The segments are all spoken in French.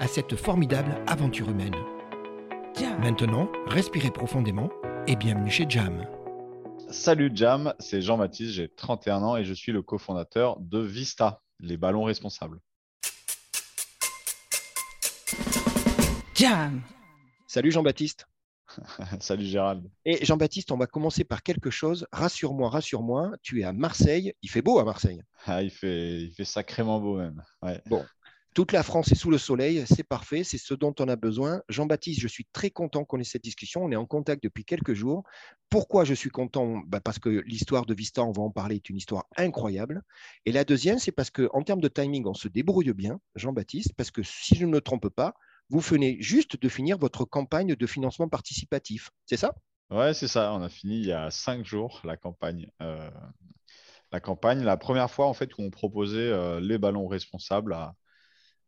à cette formidable aventure humaine. Maintenant, respirez profondément et bienvenue chez Jam. Salut Jam, c'est Jean-Baptiste, j'ai 31 ans et je suis le cofondateur de Vista, les ballons responsables. Jam Salut Jean-Baptiste. Salut Gérald. Et Jean-Baptiste, on va commencer par quelque chose. Rassure-moi, rassure-moi, tu es à Marseille. Il fait beau à Marseille. Ah, il, fait, il fait sacrément beau même. Bon, toute la France est sous le soleil, c'est parfait, c'est ce dont on a besoin. Jean-Baptiste, je suis très content qu'on ait cette discussion. On est en contact depuis quelques jours. Pourquoi je suis content? Bah, Parce que l'histoire de Vista, on va en parler, est une histoire incroyable. Et la deuxième, c'est parce qu'en termes de timing, on se débrouille bien, Jean-Baptiste, parce que si je ne me trompe pas, vous venez juste de finir votre campagne de financement participatif. C'est ça? Ouais, c'est ça. On a fini il y a cinq jours la campagne. Euh, la campagne, la première fois en fait où on proposait euh, les ballons responsables à,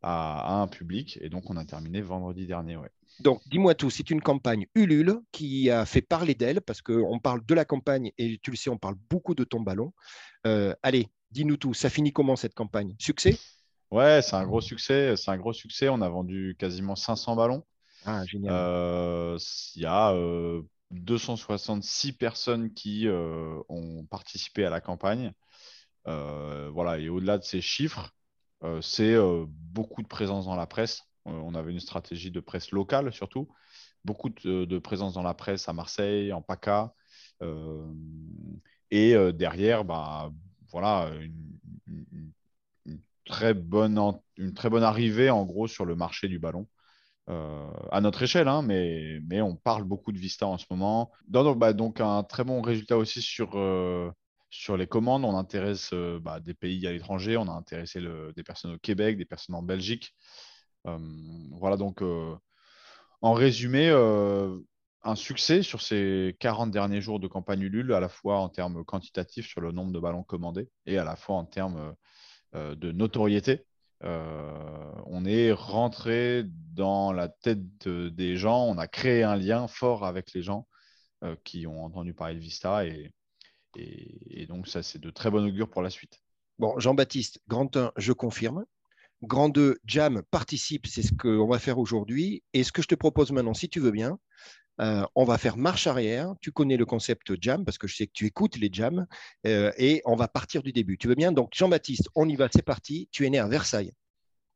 à, un public. Et donc, on a terminé vendredi dernier. Ouais. Donc, dis-moi tout, c'est une campagne Ulule qui a fait parler d'elle parce qu'on parle de la campagne et tu le sais, on parle beaucoup de ton ballon. Euh, allez, dis-nous tout, ça finit comment cette campagne? Succès? Ouais, c'est un gros succès. C'est un gros succès. On a vendu quasiment 500 ballons. Ah, génial. Euh, il y a 266 euh, personnes qui ont participé à la campagne. voilà, et au-delà de ces chiffres, c'est euh, beaucoup de présence dans la presse. Euh, on avait une stratégie de presse locale surtout. Beaucoup de, présence dans la presse à Marseille, en PACA. et derrière, bah, voilà, une, très bonne, une très bonne arrivée en gros sur le marché du ballon. à notre échelle, hein, mais, mais, on parle beaucoup de Vista en ce moment. Bah, donc un très bon résultat aussi sur, sur les commandes, on intéresse euh, bah, des pays à l'étranger, on a intéressé des personnes au Québec, des personnes en Belgique. Euh, voilà, donc euh, en résumé, un succès sur ces 40 derniers jours de campagne Ulule, à la fois en termes quantitatifs sur le nombre de ballons commandés et à la fois en termes de notoriété. on est rentré dans la tête des gens, on a créé un lien fort avec les gens qui ont entendu parler de Vista et, et, donc, ça, c'est de très bon augure pour la suite. Bon, Jean-Baptiste, grand 1, je confirme. Grand 2, Jam participe, c'est ce qu'on va faire aujourd'hui. Et ce que je te propose maintenant, si tu veux bien, euh, on va faire marche arrière. Tu connais le concept Jam parce que je sais que tu écoutes les Jams. Euh, et on va partir du début. Tu veux bien? Donc, Jean-Baptiste, on y va, c'est parti. Tu es né à Versailles.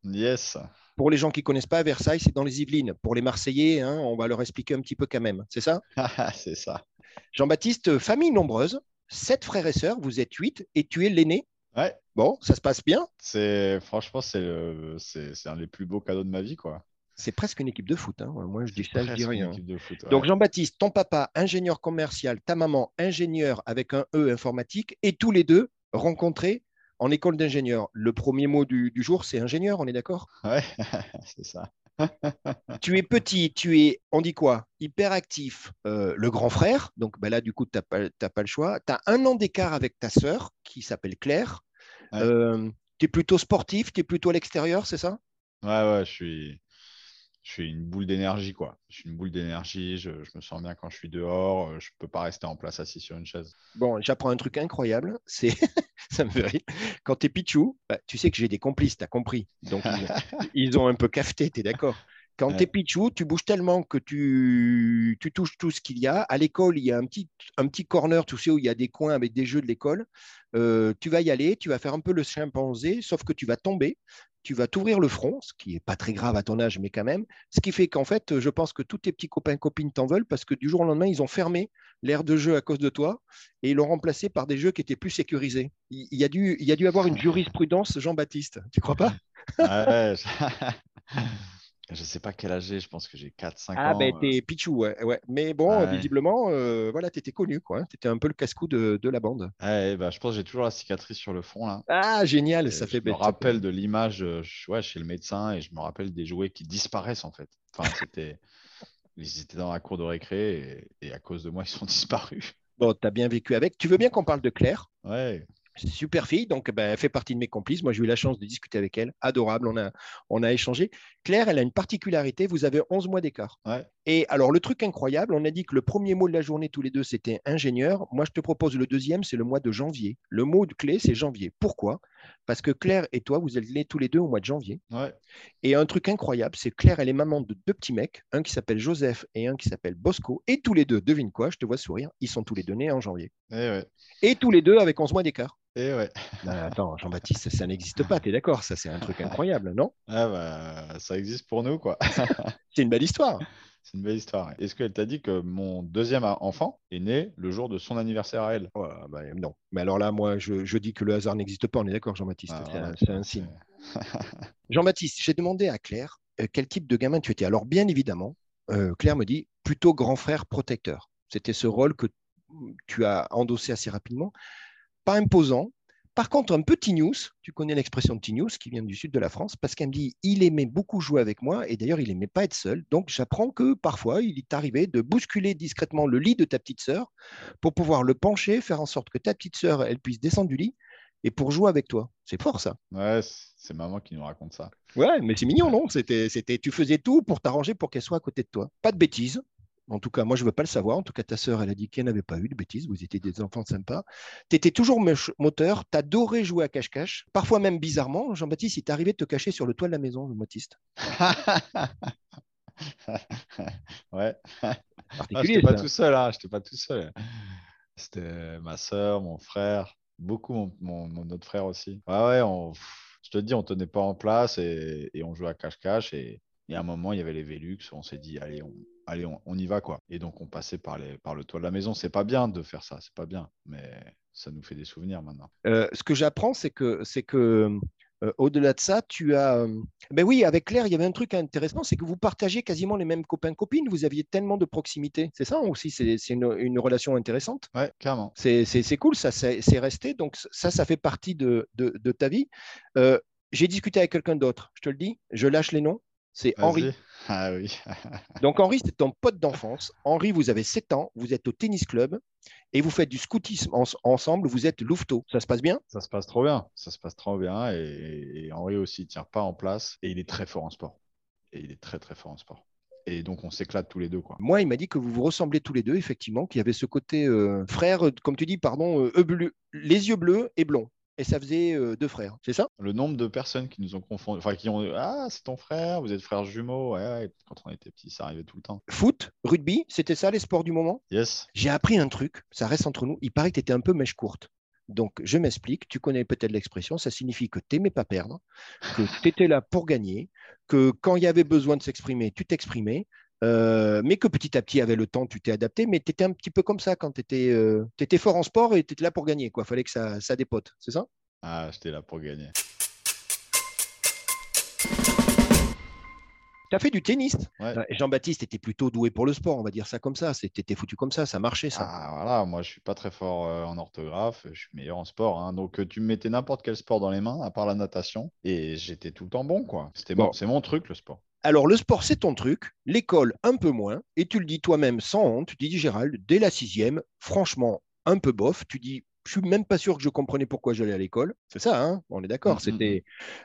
Yes. Pour les gens qui ne connaissent pas Versailles, c'est dans les Yvelines. Pour les Marseillais, hein, on va leur expliquer un petit peu quand même. C'est ça? C'est ça. Jean-Baptiste, famille nombreuse sept frères et sœurs, vous êtes huit, et tu es l'aîné. Ouais. Bon, ça se passe bien. C'est franchement, c'est un des plus beaux cadeaux de ma vie, quoi. C'est presque une équipe de foot. Hein. Moi, je dis ça, je dis rien. Foot, Donc, Jean-Baptiste, ton papa, ingénieur commercial, ta maman, ingénieur avec un E informatique, et tous les deux rencontrés en école d'ingénieur. Le premier mot du, du jour, c'est ingénieur, on est d'accord? Ouais, c'est ça tu es petit, tu es, on dit quoi? Hyperactif, euh, le grand frère. Donc ben là, du coup, tu n'as pas, pas, le choix. Tu as un an d'écart avec ta sœur qui s'appelle Claire. Euh, tu es plutôt sportif, tu es plutôt à l'extérieur, c'est ça? Ouais, ouais, je suis, je suis une boule d'énergie, quoi. Je suis une boule d'énergie, je, me sens bien quand je suis dehors, euh, je ne peux pas rester en place assis sur une chaise. Bon, j'apprends un truc incroyable, c'est, ça me fait rire. Quand tu es Pichou, bah, tu sais que j'ai des complices, tu as compris. Donc, ils, ont un peu cafeté, tu es d'accord Quand Ouais. tu es Pichou, tu bouges tellement que tu, tu touches tout ce qu'il y a. À l'école, il y a un petit, un petit corner, tu sais, où il y a des coins avec des jeux de l'école. Euh, tu vas y aller, tu vas faire un peu le chimpanzé, sauf que tu vas tomber, tu vas t'ouvrir le front, ce qui n'est pas très grave à ton âge, mais quand même. Ce qui fait qu'en fait, je pense que tous tes petits copains copines t'en veulent parce que du jour au lendemain, ils ont fermé l'aire de jeu à cause de toi et ils l'ont remplacé par des jeux qui étaient plus sécurisés. Il, y, a dû, il y a dû avoir une jurisprudence, Jean-Baptiste. Tu crois pas? Ouais, je... je sais pas quel âge j'ai, je pense que j'ai 4-5 Ah, ans. ben, euh. t'es Pichou, ouais, ouais. Mais bon, Ouais. visiblement, euh, voilà, t'étais connu, quoi. T'étais un peu le casse-cou de, de la bande. Ouais, bah, je pense que j'ai toujours la cicatrice sur le front là. Ah, génial, Et ça je fait me bête. rappelle de l'image euh, je- ouais, chez le médecin et je me rappelle des jouets qui disparaissent en fait. Enfin, c'était... Ils étaient dans la cour de récré et, et à cause de moi, ils sont disparus. Bon, t'as bien vécu avec. Tu veux bien qu'on parle de Claire? Ouais, Super fille, donc ben, elle fait partie de mes complices. Moi, j'ai eu la chance de discuter avec elle. Adorable, on a, on a échangé. Claire, elle a une particularité, vous avez 11 mois d'écart. ouais. Et alors, le truc incroyable, on a dit que le premier mot de la journée, tous les deux, c'était ingénieur. Moi, je te propose le deuxième, c'est le mois de janvier. Le mot de clé, c'est janvier. Pourquoi? Parce que Claire et toi, vous êtes nés tous les deux au mois de janvier. Ouais. Et un truc incroyable, c'est que Claire, elle est maman de deux petits mecs, un qui s'appelle Joseph et un qui s'appelle Bosco. Et tous les deux, devine quoi, je te vois sourire, ils sont tous les deux nés en janvier. Et ouais. Et tous les deux avec 11 mois d'écart. Et ouais. Non, attends, Jean-Baptiste, ça n'existe pas, t'es d'accord Ça, c'est un truc incroyable, non? Ah bah, ça existe pour nous, quoi. C'est une belle histoire. C'est une belle histoire. Est-ce qu'elle t'a dit que mon deuxième enfant est né le jour de son anniversaire à elle? Ouais, bah, non. Mais alors là, moi, je, je dis que le hasard n'existe pas, on est d'accord, Jean-Baptiste Ah, C'est un- voilà, C'est un, signe. Jean-Baptiste, j'ai demandé à Claire euh, quel type de gamin tu étais. Alors, bien évidemment, euh, Claire me dit plutôt grand frère protecteur. C'était ce rôle que tu as endossé assez rapidement. Pas imposant. Par contre, un petit news, tu connais l'expression petit news qui vient du sud de la France, parce qu'elle me dit il aimait beaucoup jouer avec moi et d'ailleurs il aimait pas être seul. Donc j'apprends que parfois il est arrivé de bousculer discrètement le lit de ta petite sœur pour pouvoir le pencher, faire en sorte que ta petite sœur elle puisse descendre du lit et pour jouer avec toi. C'est fort ça. Ouais, c'est maman qui nous raconte ça. Ouais, mais c'est mignon, non? C'était, c'était, tu faisais tout pour t'arranger pour qu'elle soit à côté de toi. Pas de bêtises. En tout cas, moi, je ne veux pas le savoir. En tout cas, ta sœur, elle a dit qu'elle n'avait pas eu de bêtises. Vous étiez des enfants sympas. Tu étais toujours moteur. Tu adorais jouer à cache-cache. Parfois même bizarrement, Jean-Baptiste, il arrivé de te cacher sur le toit de la maison, Jean-Baptiste. ouais. Ah, Particulier, j'étais pas tout seul, hein. J'étais pas tout seul. C'était ma soeur, mon frère, beaucoup mon, mon- mon autre frère aussi. Ouais, ouais, on- je te dis, on tenait pas en place et, et on jouait à cache-cache. Et, et à un moment, il y avait les Velux. On s'est dit, allez, on, allez on, on y va, quoi. Et donc, on passait par, les, par le toit de la maison. C'est pas bien de faire ça, c'est pas bien. Mais ça nous fait des souvenirs maintenant. Euh, ce que j'apprends, c'est que, c'est que euh, au-delà de ça, tu as. euh, Ben oui, avec Claire, il y avait un truc intéressant, c'est que vous partagez quasiment les mêmes copains-copines. Vous aviez tellement de proximité. C'est ça aussi, c'est, une, une relation intéressante? Ouais, carrément. C'est, cool, ça, c'est, c'est resté. Donc, ça, ça fait partie de, de, de ta vie. Euh, j'ai discuté avec quelqu'un d'autre, je te le dis, je lâche les noms. C'est Henri. Ah oui. Donc, Henri, c'est ton pote d'enfance. Henri, vous avez 7 ans, vous êtes au tennis club et vous faites du scoutisme en- ensemble. Vous êtes louveteau. Ça se passe bien? Ça se passe trop bien. Ça se passe trop bien. Et, et Henri aussi, il tient pas en place. Et il est très fort en sport. Et il est très, très fort en sport. Et donc, on s'éclate tous les deux, quoi. Moi, il m'a dit que vous vous ressemblez tous les deux, effectivement, qu'il y avait ce côté euh, frère, comme tu dis, pardon, euh, les yeux bleus et blonds. Et ça faisait euh, deux frères, c'est ça? Le nombre de personnes qui nous ont confondus, enfin, qui ont Ah, c'est ton frère, vous êtes frères jumeaux. Ouais, ouais. Quand on était petits, ça arrivait tout le temps. Foot, rugby, c'était ça les sports du moment? Yes. J'ai appris un truc, ça reste entre nous. Il paraît que tu étais un peu mèche courte. Donc, je m'explique, tu connais peut-être l'expression, ça signifie que tu n'aimais pas perdre, que tu étais là pour gagner, que quand il y avait besoin de s'exprimer, tu t'exprimais, euh, mais que petit à petit, avec le temps, tu t'es adapté, mais tu étais un petit peu comme ça quand tu étais, fort en sport et tu étais là pour gagner. Il fallait que ça, ça dépote, c'est ça? Ah, j'étais là pour gagner. Tu as fait du tennis. Ouais. Jean-Baptiste était plutôt doué pour le sport, on va dire ça comme ça. C'était foutu comme ça, ça marchait ça. Ah, voilà, moi, je suis pas très fort euh, en orthographe. Je suis meilleur en sport. hein. Donc, euh, tu me mettais n'importe quel sport dans les mains, à part la natation. Et j'étais tout le temps bon, quoi. C'était Bon. bon. C'est mon truc, le sport. Alors, le sport, c'est ton truc, l'école, un peu moins, et tu le dis toi-même sans honte, tu dis, Gérald, dès la sixième, franchement, un peu bof, tu dis, je suis même pas sûr que je comprenais pourquoi j'allais à l'école. C'est ça, hein on est d'accord. Mm, C'était,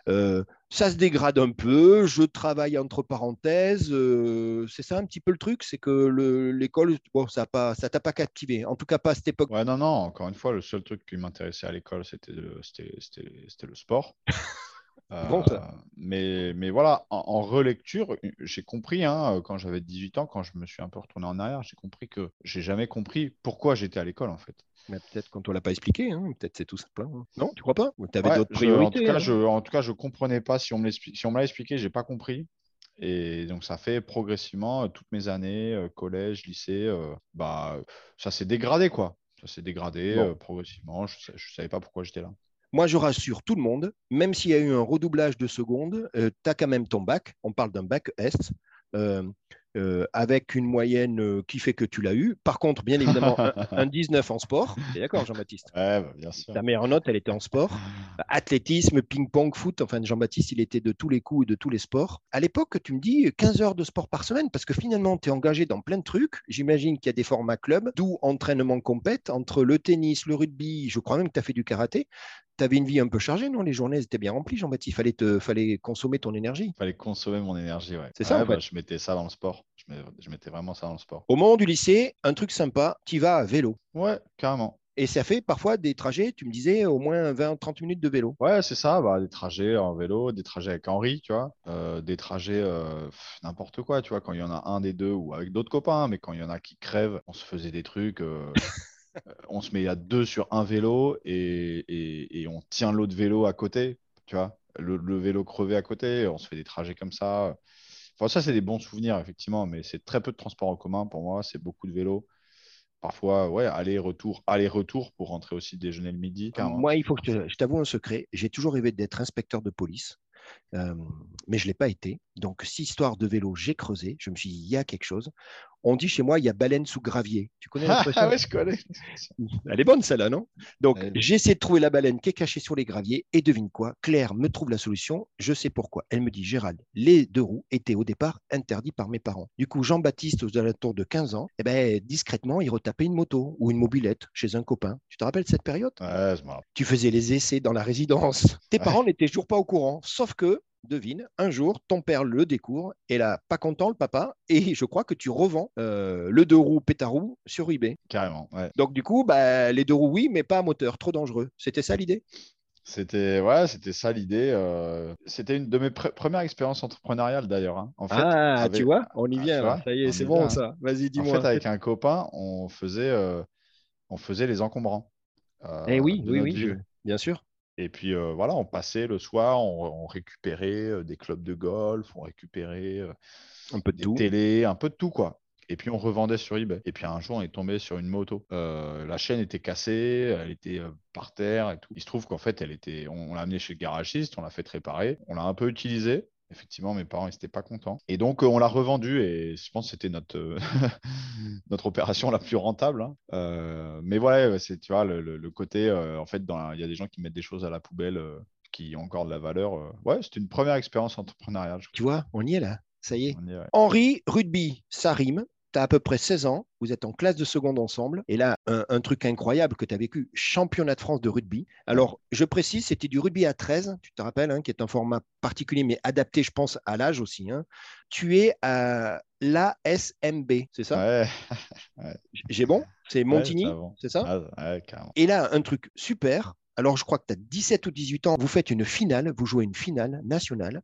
euh, ça se dégrade un peu, je travaille entre parenthèses, euh, c'est ça un petit peu le truc, c'est que le- l'école, bon, ça ne ça t'a pas captivé, en tout cas pas à cette époque. Ouais, non, non, encore une fois, le seul truc qui m'intéressait à l'école, c'était le, c'était, c'était- c'était le sport. Bon, ça. mais, mais voilà, en, en relecture, j'ai compris, hein, quand j'avais 18 ans, quand je me suis un peu retourné en arrière, j'ai compris que j'ai jamais compris pourquoi j'étais à l'école en fait. Mais peut-être qu'on ne te l'a pas expliqué, hein, peut-être c'est tout simple. hein. Non, tu crois pas? Tu avais Ouais, d'autres je- priorités. en, tout cas, je, en tout cas, je comprenais pas. Si on me l'explique- si l'a expliqué, j'ai pas compris. Et donc, ça fait progressivement euh, toutes mes années, euh, collège, lycée, euh, bah, ça s'est dégradé, quoi. Ça s'est dégradé Bon. euh, progressivement. Je, je savais pas pourquoi j'étais là. Moi, je rassure tout le monde, même s'il y a eu un redoublage de secondes, tu as quand même ton bac. On parle d'un bac S. euh, euh, avec une moyenne euh, qui fait que tu l'as eu. Par contre, bien évidemment, un, un 19 en sport. T'es d'accord, Jean-Baptiste? Ouais, bah, bien sûr. Ta meilleure note, elle était en sport. Athlétisme, ping-pong, foot. Enfin, Jean-Baptiste, il était de tous les coups et de tous les sports. À l'époque, tu me dis 15 heures de sport par semaine parce que finalement, tu es engagé dans plein de trucs. J'imagine qu'il y a des formats clubs, d'où entraînement compète entre le tennis, le rugby. Je crois même que tu as fait du karaté. Tu avais une vie un peu chargée, non? Les journées étaient bien remplies, Jean-Baptiste. Fallait te, fallait consommer ton énergie. Fallait consommer mon énergie, ouais. C'est ça, Ouais, en bah, fait. je mettais ça dans le sport. Je mettais vraiment ça dans le sport. Au moment du lycée, un truc sympa, tu vas à vélo. Ouais, carrément. Et ça fait parfois des trajets, tu me disais, au moins 20-30 minutes de vélo. Ouais, c'est ça, bah, des trajets en vélo, des trajets avec Henri, tu vois, euh, des trajets euh, n'importe quoi, tu vois, quand il y en a un des deux ou avec d'autres copains, mais quand il y en a qui crèvent, on se faisait des trucs, euh, euh, on se met à deux sur un vélo et, et- et on tient l'autre vélo à côté, tu vois, le, le vélo crevé à côté, on se fait des trajets comme ça. Enfin, ça, c'est des bons souvenirs, effectivement, mais c'est très peu de transport en commun pour moi, c'est beaucoup de vélo. Parfois, ouais, aller-retour, aller-retour pour rentrer aussi déjeuner le midi. carrément. Moi, il faut que je t'avoue un secret. J'ai toujours rêvé d'être inspecteur de police, euh, mais je ne l'ai pas été. Donc, si histoire de vélo, j'ai creusé. Je me suis dit, il y a quelque chose. On dit chez moi, il y a baleine sous gravier. Tu connais l'expression Ah ouais, je connais. Elle est bonne, celle-là, non? Donc, j'essaie de trouver la baleine qui est cachée sur les graviers. Et devine quoi? Claire me trouve la solution. Je sais pourquoi. Elle me dit Gérald, les deux roues étaient au départ interdits par mes parents. Du coup, Jean-Baptiste, aux alentours de 15 ans, eh ben, discrètement, il retapait une moto ou une mobilette chez un copain. Tu te rappelles cette période? Ouais, je. Tu faisais les essais dans la résidence. Tes Ouais. parents n'étaient toujours pas au courant. Sauf que, devine, un jour, ton père le découvre. Et là, pas content, le papa. Et je crois que tu revends euh, le deux roues pétarou sur eBay. Carrément, ouais. Donc, du coup, bah, les deux roues, oui, mais pas à moteur, trop dangereux. C'était ça l'idée? C'était ouais, c'était ça l'idée. euh, C'était une de mes pre- premières expériences entrepreneuriales d'ailleurs. hein. En fait, Ah, avec- tu vois, on y Ah, vient Ça y est, on c'est y bon ça. Vas-y, en dis-moi. fait, avec un copain, on faisait, euh, on faisait les encombrants. euh, Eh oui, oui, oui, bien sûr. Et puis euh, voilà, on passait le soir, on, on récupérait des clubs de golf, on récupérait euh, Un peu de des tout. télés, un peu de tout quoi. Et puis on revendait sur eBay. Et puis un jour, on est tombé sur une moto. Euh, la chaîne était cassée, elle était par terre et tout. Il se trouve qu'en fait, elle était, on, on l'a amenée chez le garagiste, on l'a fait réparer, on l'a un peu utilisée. Effectivement, mes parents n'étaient pas contents. Et donc, euh, on l'a revendue et je pense que c'était notre, euh, notre opération la plus rentable. hein. Euh, mais voilà, c'est, tu vois, le, côté, euh, en fait, il y a des gens qui mettent des choses à la poubelle euh, qui ont encore de la valeur. Ouais, c'était une première expérience entrepreneuriale. Tu vois, on y est là. Ça y est. ouais. Henri, rugby, ça rime. Tu as à peu près 16 ans. Vous êtes en classe de seconde ensemble. Et là, un, un truc incroyable que tu as vécu, championnat de France de rugby. Alors, je précise, c'était du rugby à 13, tu te rappelles, hein, qui est un format particulier, mais adapté, je pense, à l'âge aussi. hein. Tu es à l'ASMB, c'est ça? Ouais, J'ai bon? C'est Montigny, ouais, c'est ça? Ah. Et là, un truc super. Alors, je crois que tu as 17 ou 18 ans. Vous faites une finale, vous jouez une finale nationale.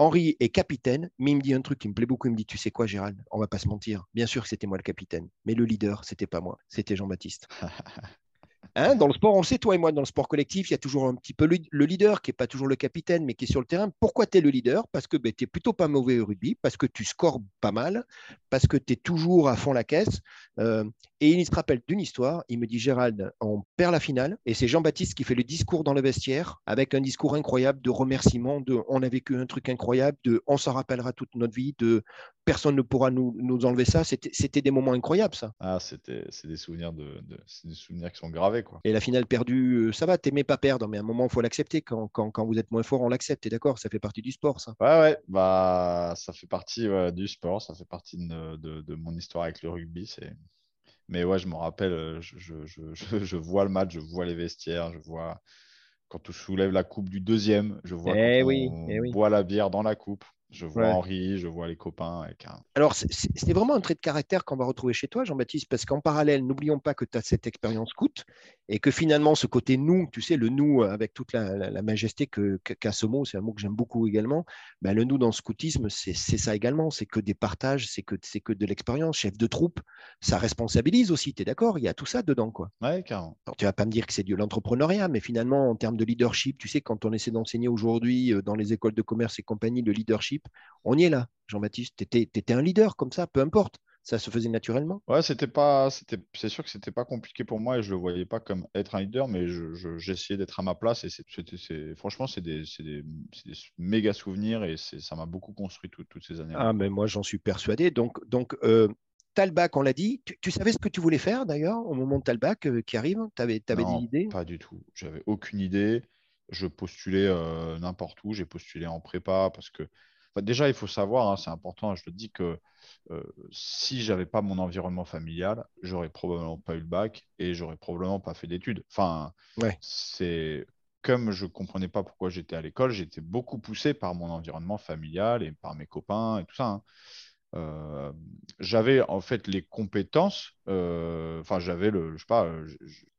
Henri est capitaine, mais il me dit un truc qui me plaît beaucoup. Il me dit Tu sais quoi, Gérald? On va pas se mentir. Bien sûr que c'était moi le capitaine, mais le leader, c'était pas moi. C'était Jean-Baptiste. Hein, dans le sport, on le sait, toi et moi, dans le sport collectif, il y a toujours un petit peu le, le leader qui n'est pas toujours le capitaine, mais qui est sur le terrain. Pourquoi tu es le leader? Parce que ben, tu es plutôt pas mauvais au rugby, parce que tu scores pas mal, parce que tu es toujours à fond la caisse. Euh, et il se rappelle d'une histoire. Il me dit Gérald, on perd la finale, et c'est Jean-Baptiste qui fait le discours dans le vestiaire, avec un discours incroyable de remerciement, de on a vécu un truc incroyable, de on s'en rappellera toute notre vie, de personne ne pourra nous, nous enlever ça. C'était des moments incroyables, ça. Ah, c'était, c'est des souvenirs de, des souvenirs qui sont gravés, quoi. Et la finale perdue, euh, ça va, t'aimais pas perdre, mais à un moment, il faut l'accepter. Quand, quand, quand vous êtes moins fort, on l'accepte, t'es d'accord? Ça fait partie du sport, ça. Ouais, ouais, bah, ça fait partie ouais, du sport, ça fait partie de, de- de mon histoire avec le rugby. C'est... Mais ouais, je me rappelle, euh, je, je- je- je- je vois le match, je vois les vestiaires, je vois quand on soulève la coupe du deuxième, je vois Eh quand oui, on eh oui. boit la bière dans la coupe. Je vois Henri, je vois les copains. Avec Alors, c'est vraiment un trait de caractère qu'on va retrouver chez toi, Jean-Baptiste, parce qu'en parallèle, n'oublions pas que tu as cette expérience scout et que finalement, ce côté nous, tu sais, le nous avec toute la, majesté qu'a ce mot, c'est un mot que j'aime beaucoup également. Ben, le nous dans le scoutisme, c'est ça également. C'est que des partages, c'est que, que de l'expérience. Chef de troupe, ça responsabilise aussi, tu es d'accord? Il y a tout ça dedans, quoi. Ouais, carrément. Alors, tu vas pas me dire que c'est de l'entrepreneuriat, mais finalement, en termes de leadership, tu sais, quand on essaie d'enseigner aujourd'hui euh, dans les écoles de commerce et compagnie le leadership, on y est là, Jean-Baptiste. Tu étais, un leader comme ça, peu importe. Ça se faisait naturellement. Ouais, c'était pas, c'était, c'est sûr que c'était pas compliqué pour moi et je le voyais pas comme être un leader, mais j'essayais d'être à ma place et c'était, franchement, c'est des, des, méga souvenirs et ça m'a beaucoup construit toutes ces années. Ah, mais moi, j'en suis persuadé. Donc, donc euh, Talbac, on l'a dit. Tu, savais ce que tu voulais faire d'ailleurs au moment de Talbac euh, qui arrive? Tu avais, avais des idées? Pas du tout. J'avais aucune idée. Je postulais euh, n'importe où. J'ai postulé en prépa parce que déjà, il faut savoir, hein, c'est important, je te dis que euh, si j'avais pas mon environnement familial, j'aurais probablement pas eu le bac et j'aurais probablement pas fait d'études. Enfin, c'est comme je comprenais pas pourquoi j'étais à l'école, j'étais beaucoup poussé par mon environnement familial et par mes copains et tout ça. Hein. Euh, j'avais en fait les compétences, euh, enfin j'avais le, je sais pas.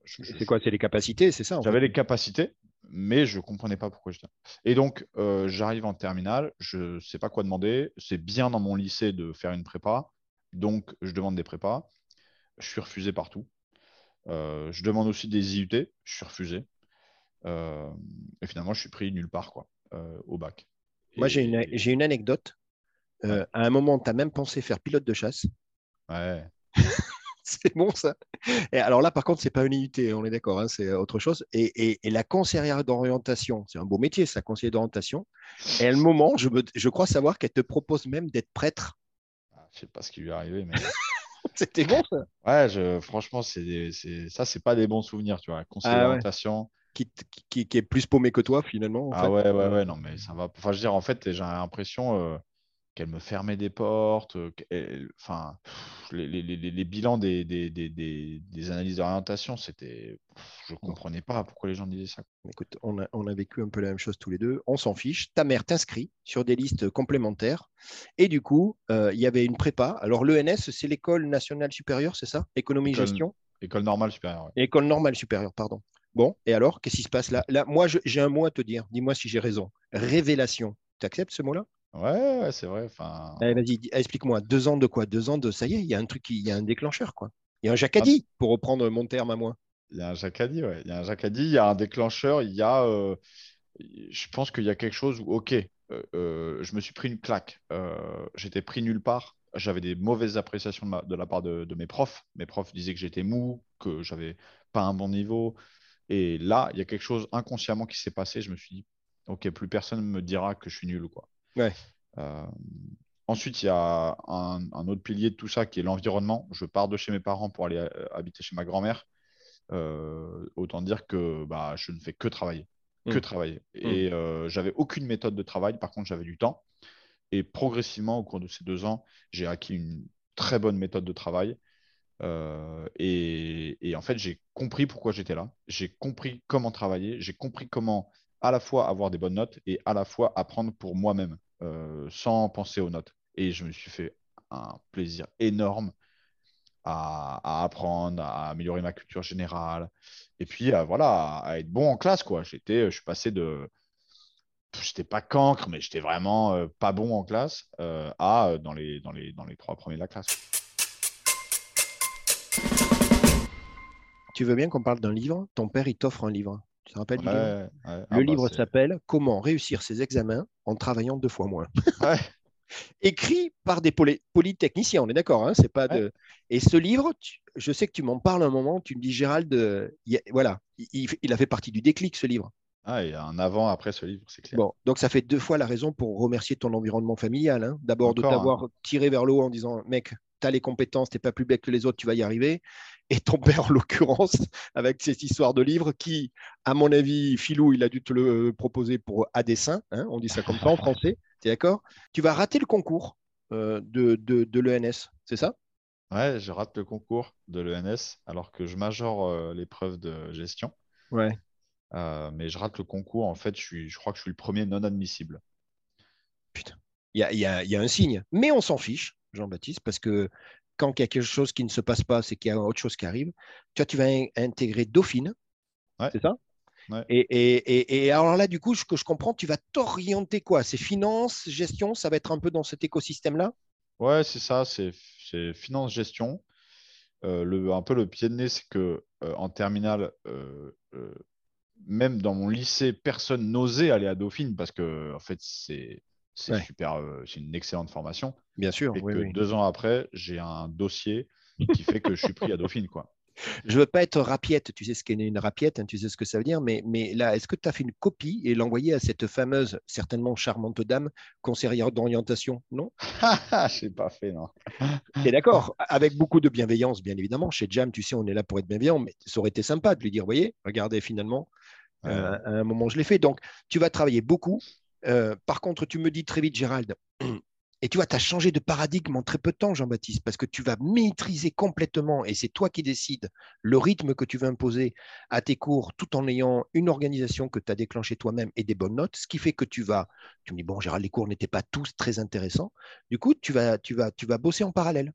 c'est quoi C'est les capacités, c'est ça J'avais les capacités, mais je ne comprenais pas pourquoi j'étais Et donc, euh, j'arrive en terminale, je ne sais pas quoi demander. C'est bien dans mon lycée de faire une prépa, donc je demande des prépas. Je suis refusé partout. Euh, je demande aussi des IUT, je suis refusé. Euh, et finalement, je suis pris nulle part quoi, au bac. Moi, j'ai une, une, anecdote. À un moment, tu as même pensé faire pilote de chasse. Ouais. c'est bon ça. Et alors là, par contre, c'est pas une IUT, on est d'accord, hein, c'est autre chose. Et, la conseillère d'orientation, c'est un beau métier, ça, conseiller d'orientation. Et à un moment, je, je crois savoir qu'elle te propose même d'être prêtre. Ah, je sais pas ce qui lui est arrivé, mais. C'était bon ça. Ouais, je, franchement, c'est, ça, c'est pas des bons souvenirs, tu vois. Conseiller ah d'orientation. Qui, qui, est plus paumé que toi finalement. ah ouais, ouais, ouais, non, mais ça va. Enfin, je veux dire, en fait, j'ai l'impression. Euh, qu'elle me fermait des portes. Enfin, les, les, les, bilans des, des, des, des analyses d'orientation, c'était. Je ne comprenais pas pourquoi les gens disaient ça. Écoute, on a, on a, vécu un peu la même chose tous les deux. On s'en fiche. Ta mère t'inscrit sur des listes complémentaires. Et du coup, euh, il y avait une prépa. Alors, l'ENS, c'est l'école nationale supérieure, c'est ça? Économie-gestion École normale supérieure. École normale supérieure, pardon. Bon, et alors, qu'est-ce qui se passe là, là Moi, j'ai un mot à te dire. Dis-moi si j'ai raison. Révélation. Tu acceptes ce mot-là? Ouais, c'est vrai. Enfin... vas-y, explique-moi. Deux ans de quoi? Deux ans de ça y est, il y a un truc, il y a un déclencheur, quoi. Il y a un jacadi, pour reprendre mon terme à moi. Il y a un jacadi, ouais. Il y a un jacadi, il y a un déclencheur, il y a. Euh, je pense qu'il y a quelque chose où, ok, euh, euh, je me suis pris une claque. j'étais pris nulle part. J'avais des mauvaises appréciations de, la part de, de, mes profs. Mes profs disaient que j'étais mou, que j'avais pas un bon niveau. Et là, il y a quelque chose inconsciemment qui s'est passé. Je me suis dit, ok, plus personne ne me dira que je suis nul, quoi. Euh, ensuite, il y a un, autre pilier de tout ça qui est l'environnement. Je pars de chez mes parents pour aller euh, habiter chez ma grand-mère. Euh, autant dire que bah, je ne fais que travailler. Que mm. travailler. Mm. Et j'avais aucune méthode de travail. Par contre, j'avais du temps. Et progressivement, au cours de ces deux ans, j'ai acquis une très bonne méthode de travail. et, et, en fait, j'ai compris pourquoi j'étais là. J'ai compris comment travailler. J'ai compris comment à la fois avoir des bonnes notes et à la fois apprendre pour moi-même, euh, sans penser aux notes. Et je me suis fait un plaisir énorme à, apprendre, à améliorer ma culture générale, et puis à, voilà, à être bon en classe. Quoi. J'étais, je suis passé de... J'étais pas cancre, mais j'étais vraiment euh, pas bon en classe euh, à dans les, dans, les, dans les trois premiers de la classe. Tu veux bien qu'on parle d'un livre? Ton père, il t'offre un livre. Tu te rappelles du livre? Le ah livre bah, s'appelle Comment réussir ses examens en travaillant deux fois moins. Écrit par des polytechniciens, on est d'accord. Hein, c'est pas de... Et ce livre, je sais que tu m'en parles un moment, tu me dis Gérald, voilà, il, a fait partie du déclic, ce livre. Ah, il y a un avant, après ce livre, c'est clair. Bon, donc ça fait deux fois la raison pour remercier ton environnement familial. Hein. D'abord de t'avoir tiré vers le haut en disant, mec, tu as les compétences, tu n'es pas plus bête que les autres, tu vas y arriver et ton père, en l'occurrence, avec cette histoire de livre qui, à mon avis, Philou, il a dû te le proposer pour à dessin, hein, on dit ça comme ça en français, tu es d'accord? Tu vas rater le concours euh, de, de, l'ENS, c'est ça? Ouais, je rate le concours de l'ENS alors que je majore euh, l'épreuve de gestion. Ouais. Euh, mais je rate le concours, en fait, je, suis, je crois que je suis le premier non admissible. Putain. Il y a, y, a, y a, un signe. Mais on s'en fiche, Jean-Baptiste, parce que quand il y a quelque chose qui ne se passe pas, c'est qu'il y a autre chose qui arrive. Tu vois, tu vas in intégrer Dauphine. Ouais. C'est ça? Ouais. et, et, et, alors là, du coup, ce que je comprends, tu vas t'orienter quoi? C'est finance, gestion, ça va être un peu dans cet écosystème-là? Ouais, c'est ça, c'est finance, gestion. Euh, le, un peu le pied de nez, c'est que euh, en terminale, euh, même dans mon lycée, personne n'osait aller à Dauphine parce que en fait, c'est c'est Ouais. super, c'est une excellente formation. Bien sûr, Et oui, que oui. deux ans après, j'ai un dossier qui fait que je suis pris à Dauphine, quoi. Je veux pas être rapiette, tu sais ce qu'est une rapiette, hein, tu sais ce que ça veut dire, mais, mais là, est-ce que tu as fait une copie et l'envoyer à cette fameuse, certainement charmante dame, conseillère d'orientation? Non Je pas fait, non. Tu es d'accord? Avec beaucoup de bienveillance, bien évidemment. Chez Jam, tu sais, on est là pour être bienveillant, mais ça aurait été sympa de lui dire, voyez, regardez, finalement, euh, à un moment, je l'ai fait. Donc, tu vas travailler beaucoup. Euh, par contre, tu me dis très vite, Gérald, et tu vois, tu as changé de paradigme en très peu de temps, Jean-Baptiste, parce que tu vas maîtriser complètement, et c'est toi qui décides le rythme que tu veux imposer à tes cours, tout en ayant une organisation que tu as déclenchée toi-même et des bonnes notes, ce qui fait que tu vas, tu me dis, bon, Gérald, les cours n'étaient pas tous très intéressants. Du coup, tu vas, tu vas, tu vas bosser en parallèle.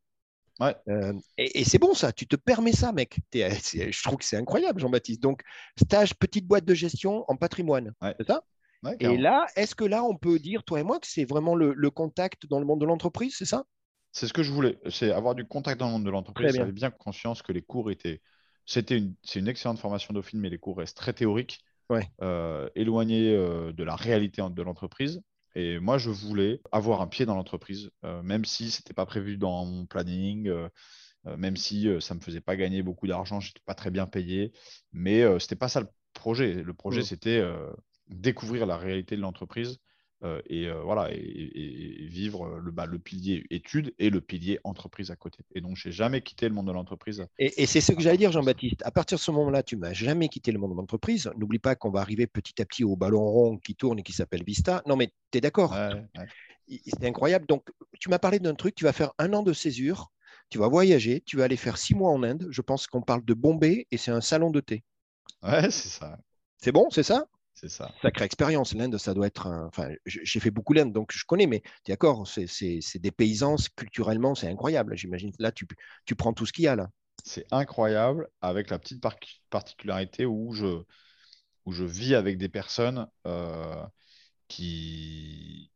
Ouais. Euh, et, et c'est bon ça, tu te permets ça, mec. Je trouve que c'est incroyable, Jean-Baptiste. Donc, stage petite boîte de gestion en patrimoine, Ouais. c'est ça? Ouais, Et là, est-ce que là, on peut dire, toi et moi, que c'est vraiment le, le contact dans le monde de l'entreprise, c'est ça? C'est ce que je voulais, c'est avoir du contact dans le monde de l'entreprise. J'avais bien conscience que les cours étaient. C'était une, c'est une excellente formation Dauphine, mais les cours restent très théoriques, Ouais. euh, éloignés euh, de la réalité de l'entreprise. Et moi, je voulais avoir un pied dans l'entreprise, euh, même si ce n'était pas prévu dans mon planning, euh, même si euh, ça ne me faisait pas gagner beaucoup d'argent, je n'étais pas très bien payé. Mais ce n'était pas ça le projet. Le projet, Mm. c'était découvrir la réalité de l'entreprise euh, et euh, voilà et, vivre le, bah, le pilier études et le pilier entreprise à côté. Et donc, j'ai jamais quitté le monde de l'entreprise. Et, et c'est ce que j'allais dire, Jean-Baptiste. À partir de ce moment-là, tu m'as jamais quitté le monde de l'entreprise. N'oublie pas qu'on va arriver petit à petit au ballon rond qui tourne et qui s'appelle Vista. Non, mais tu es d'accord Ouais, C'est incroyable. Donc, tu m'as parlé d'un truc, tu vas faire un an de césure, tu vas voyager, tu vas aller faire six mois en Inde. Je pense qu'on parle de Bombay et c'est un salon de thé. Ouais, c'est ça, C'est bon, c'est ça? C'est ça. Sacrée expérience. L'Inde, ça doit être. un- Enfin, j'ai fait beaucoup l'Inde, donc je connais, mais tu es d'accord, c'est des paysans, culturellement, c'est incroyable. J'imagine. Là, tu, tu prends tout ce qu'il y a là. C'est incroyable avec la petite par- particularité où je, où je vis avec des personnes euh, qui.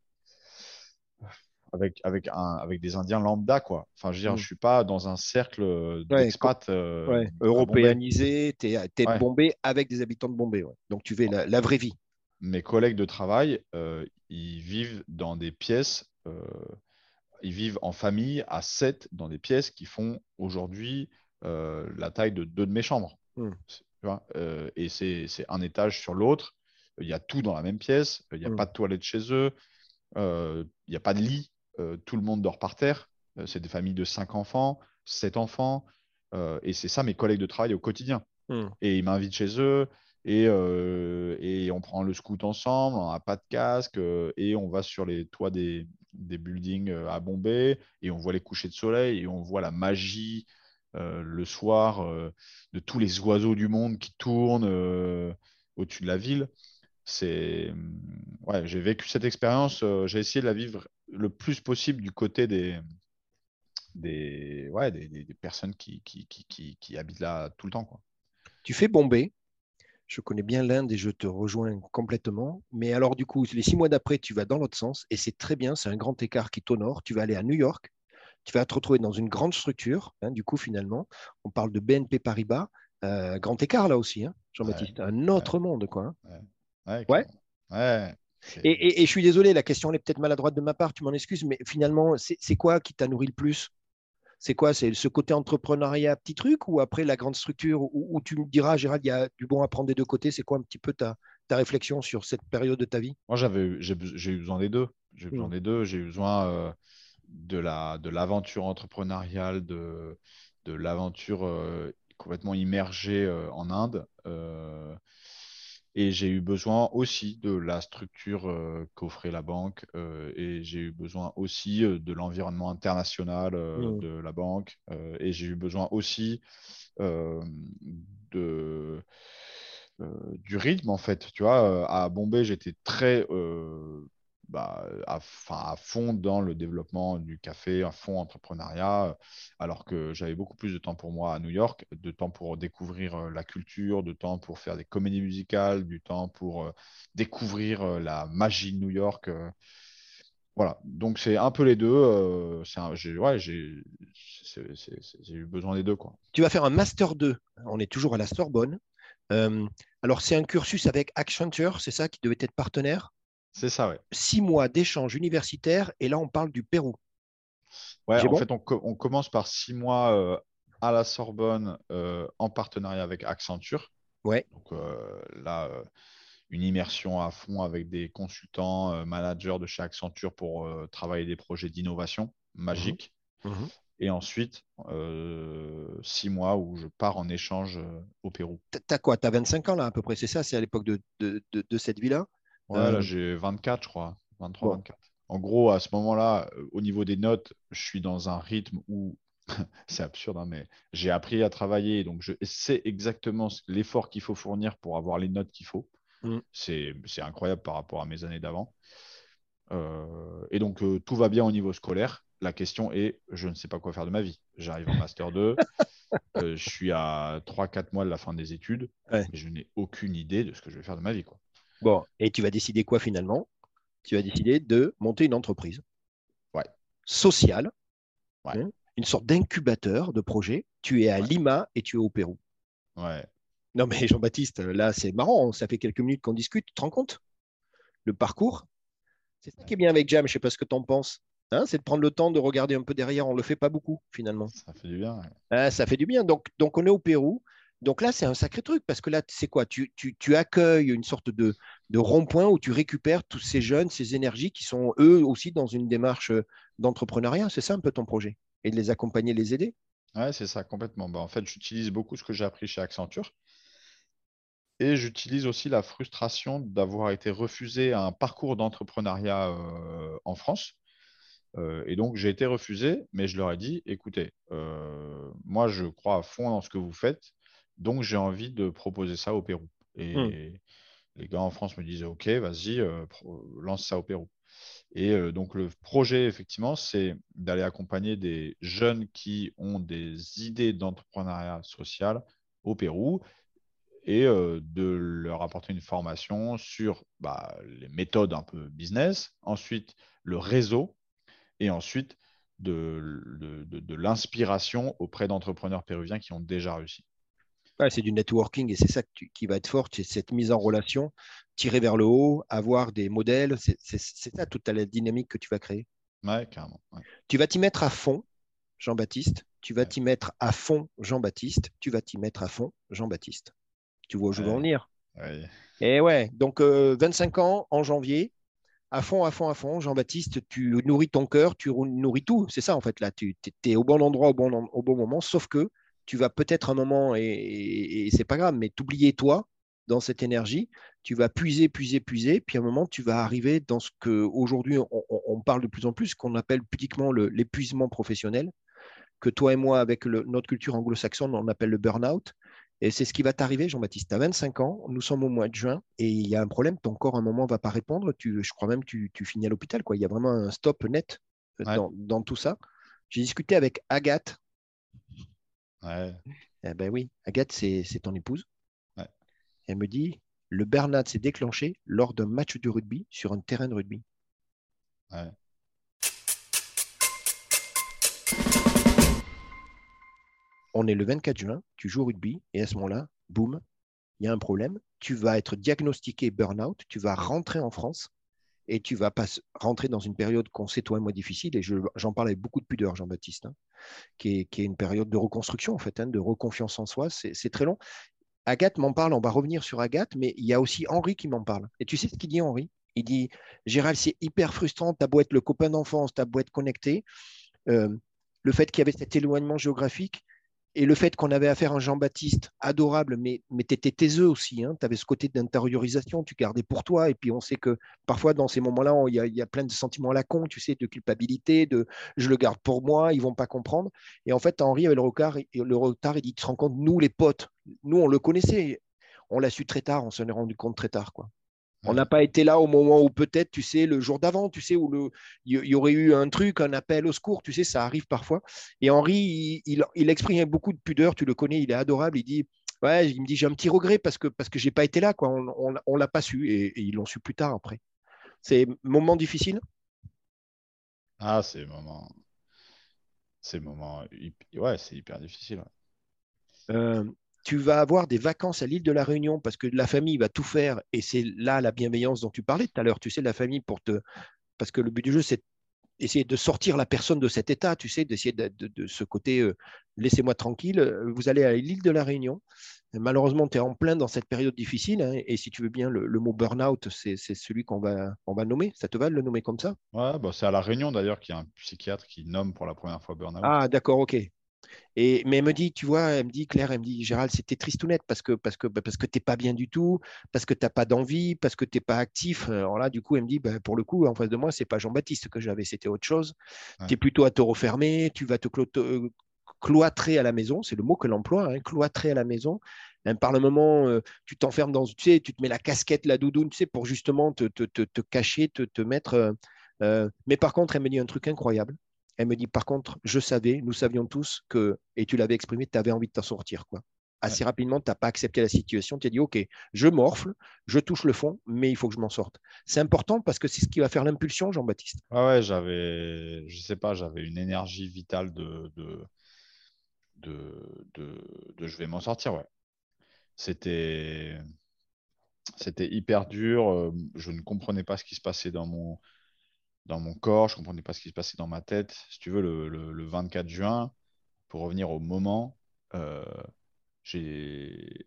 Avec, avec, un, avec des Indiens lambda, quoi. Enfin, je veux dire, Mm. je suis pas dans un cercle Ouais, d'expats. euh, Ouais, Bombay. européanisé, tu es, Ouais. de Bombay avec des habitants de Bombay. ouais. Donc tu fais la, la vraie vie. mes collègues de travail, euh, ils vivent dans des pièces, euh, ils vivent en famille à 7 dans des pièces qui font aujourd'hui euh, la taille de deux de mes chambres. Mm. Tu vois, euh, et c'est un étage sur l'autre. Il y a tout dans la même pièce. Il n'y a Mm. pas de toilette chez eux. euh, il n'y a pas de lit. Euh, tout le monde dort par terre. Euh, c'est des familles de 5 enfants, 7 enfants. euh, et c'est ça mes collègues de travail au quotidien Mm. et ils m'invitent chez eux et, euh, et on prend le scoot ensemble, on n'a pas de casque euh, et on va sur les toits des, des buildings à Bombay et on voit les couchers de soleil et on voit la magie euh, le soir de tous les oiseaux du monde qui tournent au-dessus de la ville. C'est ouais, j'ai vécu cette expérience, euh, j'ai essayé de la vivre le plus possible du côté des des, ouais, des, des- personnes qui, qui, qui, qui, qui habitent là tout le temps. Quoi. Tu fais Bombay. Je connais bien l'Inde et je te rejoins complètement. Mais alors, du coup, les six mois d'après, tu vas dans l'autre sens et c'est très bien. C'est un grand écart qui t'honore. Tu vas aller à New York. Tu vas te retrouver dans une grande structure. hein, du coup, finalement, on parle de BNP Paribas. Euh, grand écart là aussi, hein, Jean-Baptiste. un autre monde, quoi. hein. Ouais. Ouais. Ouais. Et, et- et je suis désolé, la question est peut-être maladroite de ma part, tu m'en excuses, mais finalement, c'est quoi qui t'a nourri le plus? C'est quoi? C'est ce côté entrepreneuriat, petit truc, ou après la grande structure, où, où tu me diras, Gérald, il y a du bon à prendre des deux côtés? C'est quoi un petit peu ta, ta réflexion sur cette période de ta vie? Moi, j'avais, j'ai, eu besoin des deux. J'ai eu besoin Mm. des deux. J'ai eu besoin euh, de la, de l'aventure entrepreneuriale, de, de l'aventure euh, complètement immergée euh, en Inde. Et j'ai eu besoin aussi de la structure euh, qu'offrait la banque. euh, et j'ai eu besoin aussi euh, de l'environnement international euh, Mm. de la banque. et j'ai eu besoin aussi de, du rythme, en fait. Tu vois, à Bombay, j'étais très bah, à, fond dans le développement du café, à fond entrepreneuriat, alors que j'avais beaucoup plus de temps pour moi à New York, de temps pour découvrir la culture, de temps pour faire des comédies musicales, du temps pour découvrir la magie de New York. Voilà, donc c'est un peu les deux. j'ai eu besoin des deux. Quoi. Tu vas faire un Master 2. On est toujours à la Sorbonne. alors, c'est un cursus avec Accenture, c'est ça, qui devait être partenaire? C'est ça, oui. Six mois d'échange universitaire, et là, on parle du Pérou. Ouais, en fait, on, on, commence par six mois à la Sorbonne en partenariat avec Accenture. Ouais. Donc là une immersion à fond avec des consultants, euh, managers de chez Accenture pour euh, travailler des projets d'innovation magique. Mhm. Mhm. Et ensuite, euh, six mois où je pars en échange au Pérou. T'as quoi? T'as 25 ans là à peu près, c'est ça? C'est à l'époque de, de, de, cette vie-là Ouais, là j'ai 24 je crois, 23, 24. En gros, à ce moment-là, au niveau des notes, je suis dans un rythme où c'est absurde, hein, mais j'ai appris à travailler, donc je sais exactement l'effort qu'il faut fournir pour avoir les notes qu'il faut. Mm. C'est incroyable par rapport à mes années d'avant. Euh, et donc, euh, tout va bien au niveau scolaire. La question est, je ne sais pas quoi faire de ma vie. J'arrive en Master 2, euh, je suis à 3-4 mois de la fin des études, et je n'ai aucune idée de ce que je vais faire de ma vie. Quoi. Bon, et tu vas décider quoi finalement? Tu vas décider de monter une entreprise ouais. sociale, hein, une sorte d'incubateur de projet. Tu es à Lima et tu es au Pérou. Ouais. Non, mais Jean-Baptiste, là, c'est marrant. Ça fait quelques minutes qu'on discute. Tu te rends compte? Le parcours? C'est ça qui est bien avec Jam. Je ne sais pas ce que tu en penses. Hein, c'est de prendre le temps de regarder un peu derrière. On ne le fait pas beaucoup, finalement. Ça fait du bien. Ah, ça fait du bien. Donc, donc, on est au Pérou. Donc là, c'est un sacré truc parce que là, c'est quoi? Tu, accueilles une sorte de, rond-point où tu récupères tous ces jeunes, ces énergies qui sont eux aussi dans une démarche d'entrepreneuriat. C'est ça un peu ton projet? Et de les accompagner, les aider? Ouais, c'est ça, complètement. Bah, en fait, j'utilise beaucoup ce que j'ai appris chez Accenture. Et j'utilise aussi la frustration d'avoir été refusé à un parcours d'entrepreneuriat en France. Et donc, j'ai été refusé, mais je leur ai dit, écoutez, moi, je crois à fond dans ce que vous faites, donc j'ai envie de proposer ça au Pérou. Et hmm. les gars en France me disaient, OK, vas-y, lance ça au Pérou. Et donc, le projet, effectivement, c'est d'aller accompagner des jeunes qui ont des idées d'entrepreneuriat social au Pérou et de leur apporter une formation sur bah, les méthodes un peu business, ensuite le réseau, et ensuite de, de, l'inspiration auprès d'entrepreneurs péruviens qui ont déjà réussi. C'est du networking et c'est ça qui va être fort, c'est cette mise en relation, tirer vers le haut, avoir des modèles, c'est ça toute la dynamique que tu vas créer. Ouais, carrément. Tu vas t'y mettre à fond, Jean-Baptiste, tu vas t'y mettre à fond, Jean-Baptiste, tu vas t'y mettre à fond, Jean-Baptiste. Tu vois où je veux en venir Et ouais, donc 25 euh, ans en janvier, à fond, à fond, à fond. Jean-Baptiste, tu nourris ton cœur, tu nourris tout. C'est ça en fait là. Tu es au bon endroit au bon, au bon moment, sauf que tu vas peut-être un moment, et, et, c'est pas grave, mais t'oublier toi dans cette énergie, tu vas puiser, puiser, puiser, puis à un moment, tu vas arriver dans ce que aujourd'hui on, on, parle de plus en plus, qu'on appelle pudiquement l'épuisement professionnel, que toi et moi, avec notre culture anglo-saxonne, on appelle le burn-out. Et c'est ce qui va t'arriver, Jean-Baptiste. Tu as 25 ans, nous sommes au mois de juin, et il y a un problème, ton corps à un moment ne va pas répondre. Tu, je crois même que tu, tu finis à l'hôpital. Il y a vraiment un stop net euh, dans, tout ça. J'ai discuté avec Agathe. Ouais. Eh ben oui, Agathe, c'est ton épouse. Elle me dit, le Bernard s'est déclenché lors d'un match de rugby sur un terrain de rugby. Ouais. on est le 24 juin, tu joues au rugby, et à ce moment-là, boum, il y a un problème. Tu vas être diagnostiqué burn-out, tu vas rentrer en France, et tu vas pas rentrer dans une période qu'on sait toi et moi difficile, et j'en parle avec beaucoup de pudeur, Jean-Baptiste, hein, qui, est, une période de reconstruction, en fait, hein, de reconfiance en soi, c'est très long. Agathe m'en parle, on va revenir sur Agathe, mais il y a aussi Henri qui m'en parle. Et tu sais ce qu'il dit, Henri? Il dit Gérald, c'est hyper frustrant, t'as beau être le copain d'enfance, t'as beau être connecté. Euh, le fait qu'il y avait cet éloignement géographique, et le fait qu'on avait affaire à un Jean-Baptiste adorable, mais, mais tu étais aussi, hein, tu avais ce côté d'intériorisation, tu gardais pour toi, et puis on sait que parfois dans ces moments-là, il y, a plein de sentiments à la con, tu sais, de culpabilité, de je le garde pour moi, ils vont pas comprendre. Et en fait, Henri avait le retard, le retard il dit, tu te rends compte, nous les potes, nous on le connaissait, on l'a su très tard, on s'en est rendu compte très tard. quoi. On n'a pas été là au moment où peut-être, tu sais, le jour d'avant, tu sais, où il y, aurait eu un truc, un appel au secours, tu sais, ça arrive parfois. Et Henri, il, exprime beaucoup de pudeur, tu le connais, il est adorable, il dit, ouais, il me dit, j'ai un petit regret parce que, parce que je n'ai pas été là, quoi. on ne l'a pas su, et, ils l'ont su plus tard après. C'est moment difficile? Ah, c'est moment. C'est moment. Ouais, c'est hyper difficile. Euh, tu vas avoir des vacances à l'île de la Réunion parce que la famille va tout faire et c'est là la bienveillance dont tu parlais tout à l'heure. Tu sais, la famille pour te. Parce que le but du jeu, c'est essayer de sortir la personne de cet état, tu sais, d'essayer de, ce côté euh, laissez-moi tranquille. Vous allez à l'île de la Réunion. Malheureusement, tu es en plein dans cette période difficile. Hein, et si tu veux bien, le, mot burn-out, c'est celui qu'on va, on va nommer. Ça te va de le nommer comme ça? Ouais, bah c'est à La Réunion d'ailleurs qu'il y a un psychiatre qui nomme pour la première fois burn-out. Ah, d'accord, ok. Et, mais elle me dit, tu vois, elle me dit, Claire, elle me dit, Gérald, c'était triste ou net parce que, parce que, bah, parce que tu n'es pas bien du tout, parce que tu n'as pas d'envie, parce que tu n'es pas actif. Alors là, du coup, elle me dit, bah, pour le coup, en face de moi, c'est pas Jean-Baptiste que j'avais, c'était autre chose. Tu es plutôt à te refermer, tu vas te euh, cloîtrer à la maison, c'est le mot que l'emploi, hein, cloîtrer à la maison. par le moment, euh, tu t'enfermes dans, tu sais, tu te mets la casquette, la doudoune, tu sais, pour justement te, te, te, cacher, te, te mettre. Euh, mais par contre, elle me dit un truc incroyable. Elle me dit, par contre, je savais, nous savions tous que, et tu l'avais exprimé, tu avais envie de t'en sortir. Quoi. Assez rapidement, tu n'as pas accepté la situation. Tu as dit, OK, je morfle, je touche le fond, mais il faut que je m'en sorte. C'est important parce que c'est ce qui va faire l'impulsion, Jean-Baptiste. Ah ouais, j'avais, je sais pas, j'avais une énergie vitale de, de, de, je vais m'en sortir. Ouais. C'était, c'était hyper dur. Je ne comprenais pas ce qui se passait dans mon, dans mon corps, je ne comprenais pas ce qui se passait dans ma tête. Si tu veux, le, 24 juin, pour revenir au moment, euh, j'ai,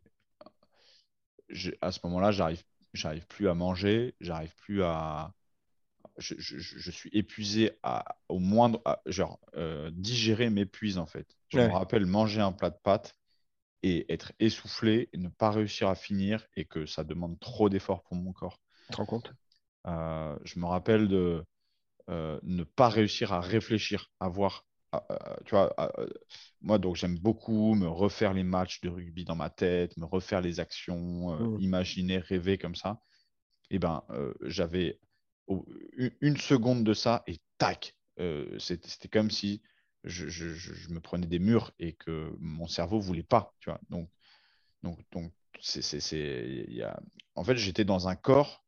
à ce moment-là, j'arrive, j'arrive plus à manger, j'arrive plus à, je, suis épuisé à, au moindre, genre euh, digérer m'épuise en fait. Je me rappelle manger un plat de pâtes et être essoufflé et ne pas réussir à finir et que ça demande trop d'efforts pour mon corps. Tu te rends compte? Euh, Je me rappelle de euh, ne pas réussir à réfléchir, à voir. tu vois, moi, donc j'aime beaucoup me refaire les matchs de rugby dans ma tête, me refaire les actions, euh, mmh. imaginer, rêver comme ça. Et eh ben, euh, j'avais une seconde de ça et tac, c'était comme si je, je, me prenais des murs et que mon cerveau voulait pas, tu vois. Donc, donc, donc c'est, en fait, j'étais dans un corps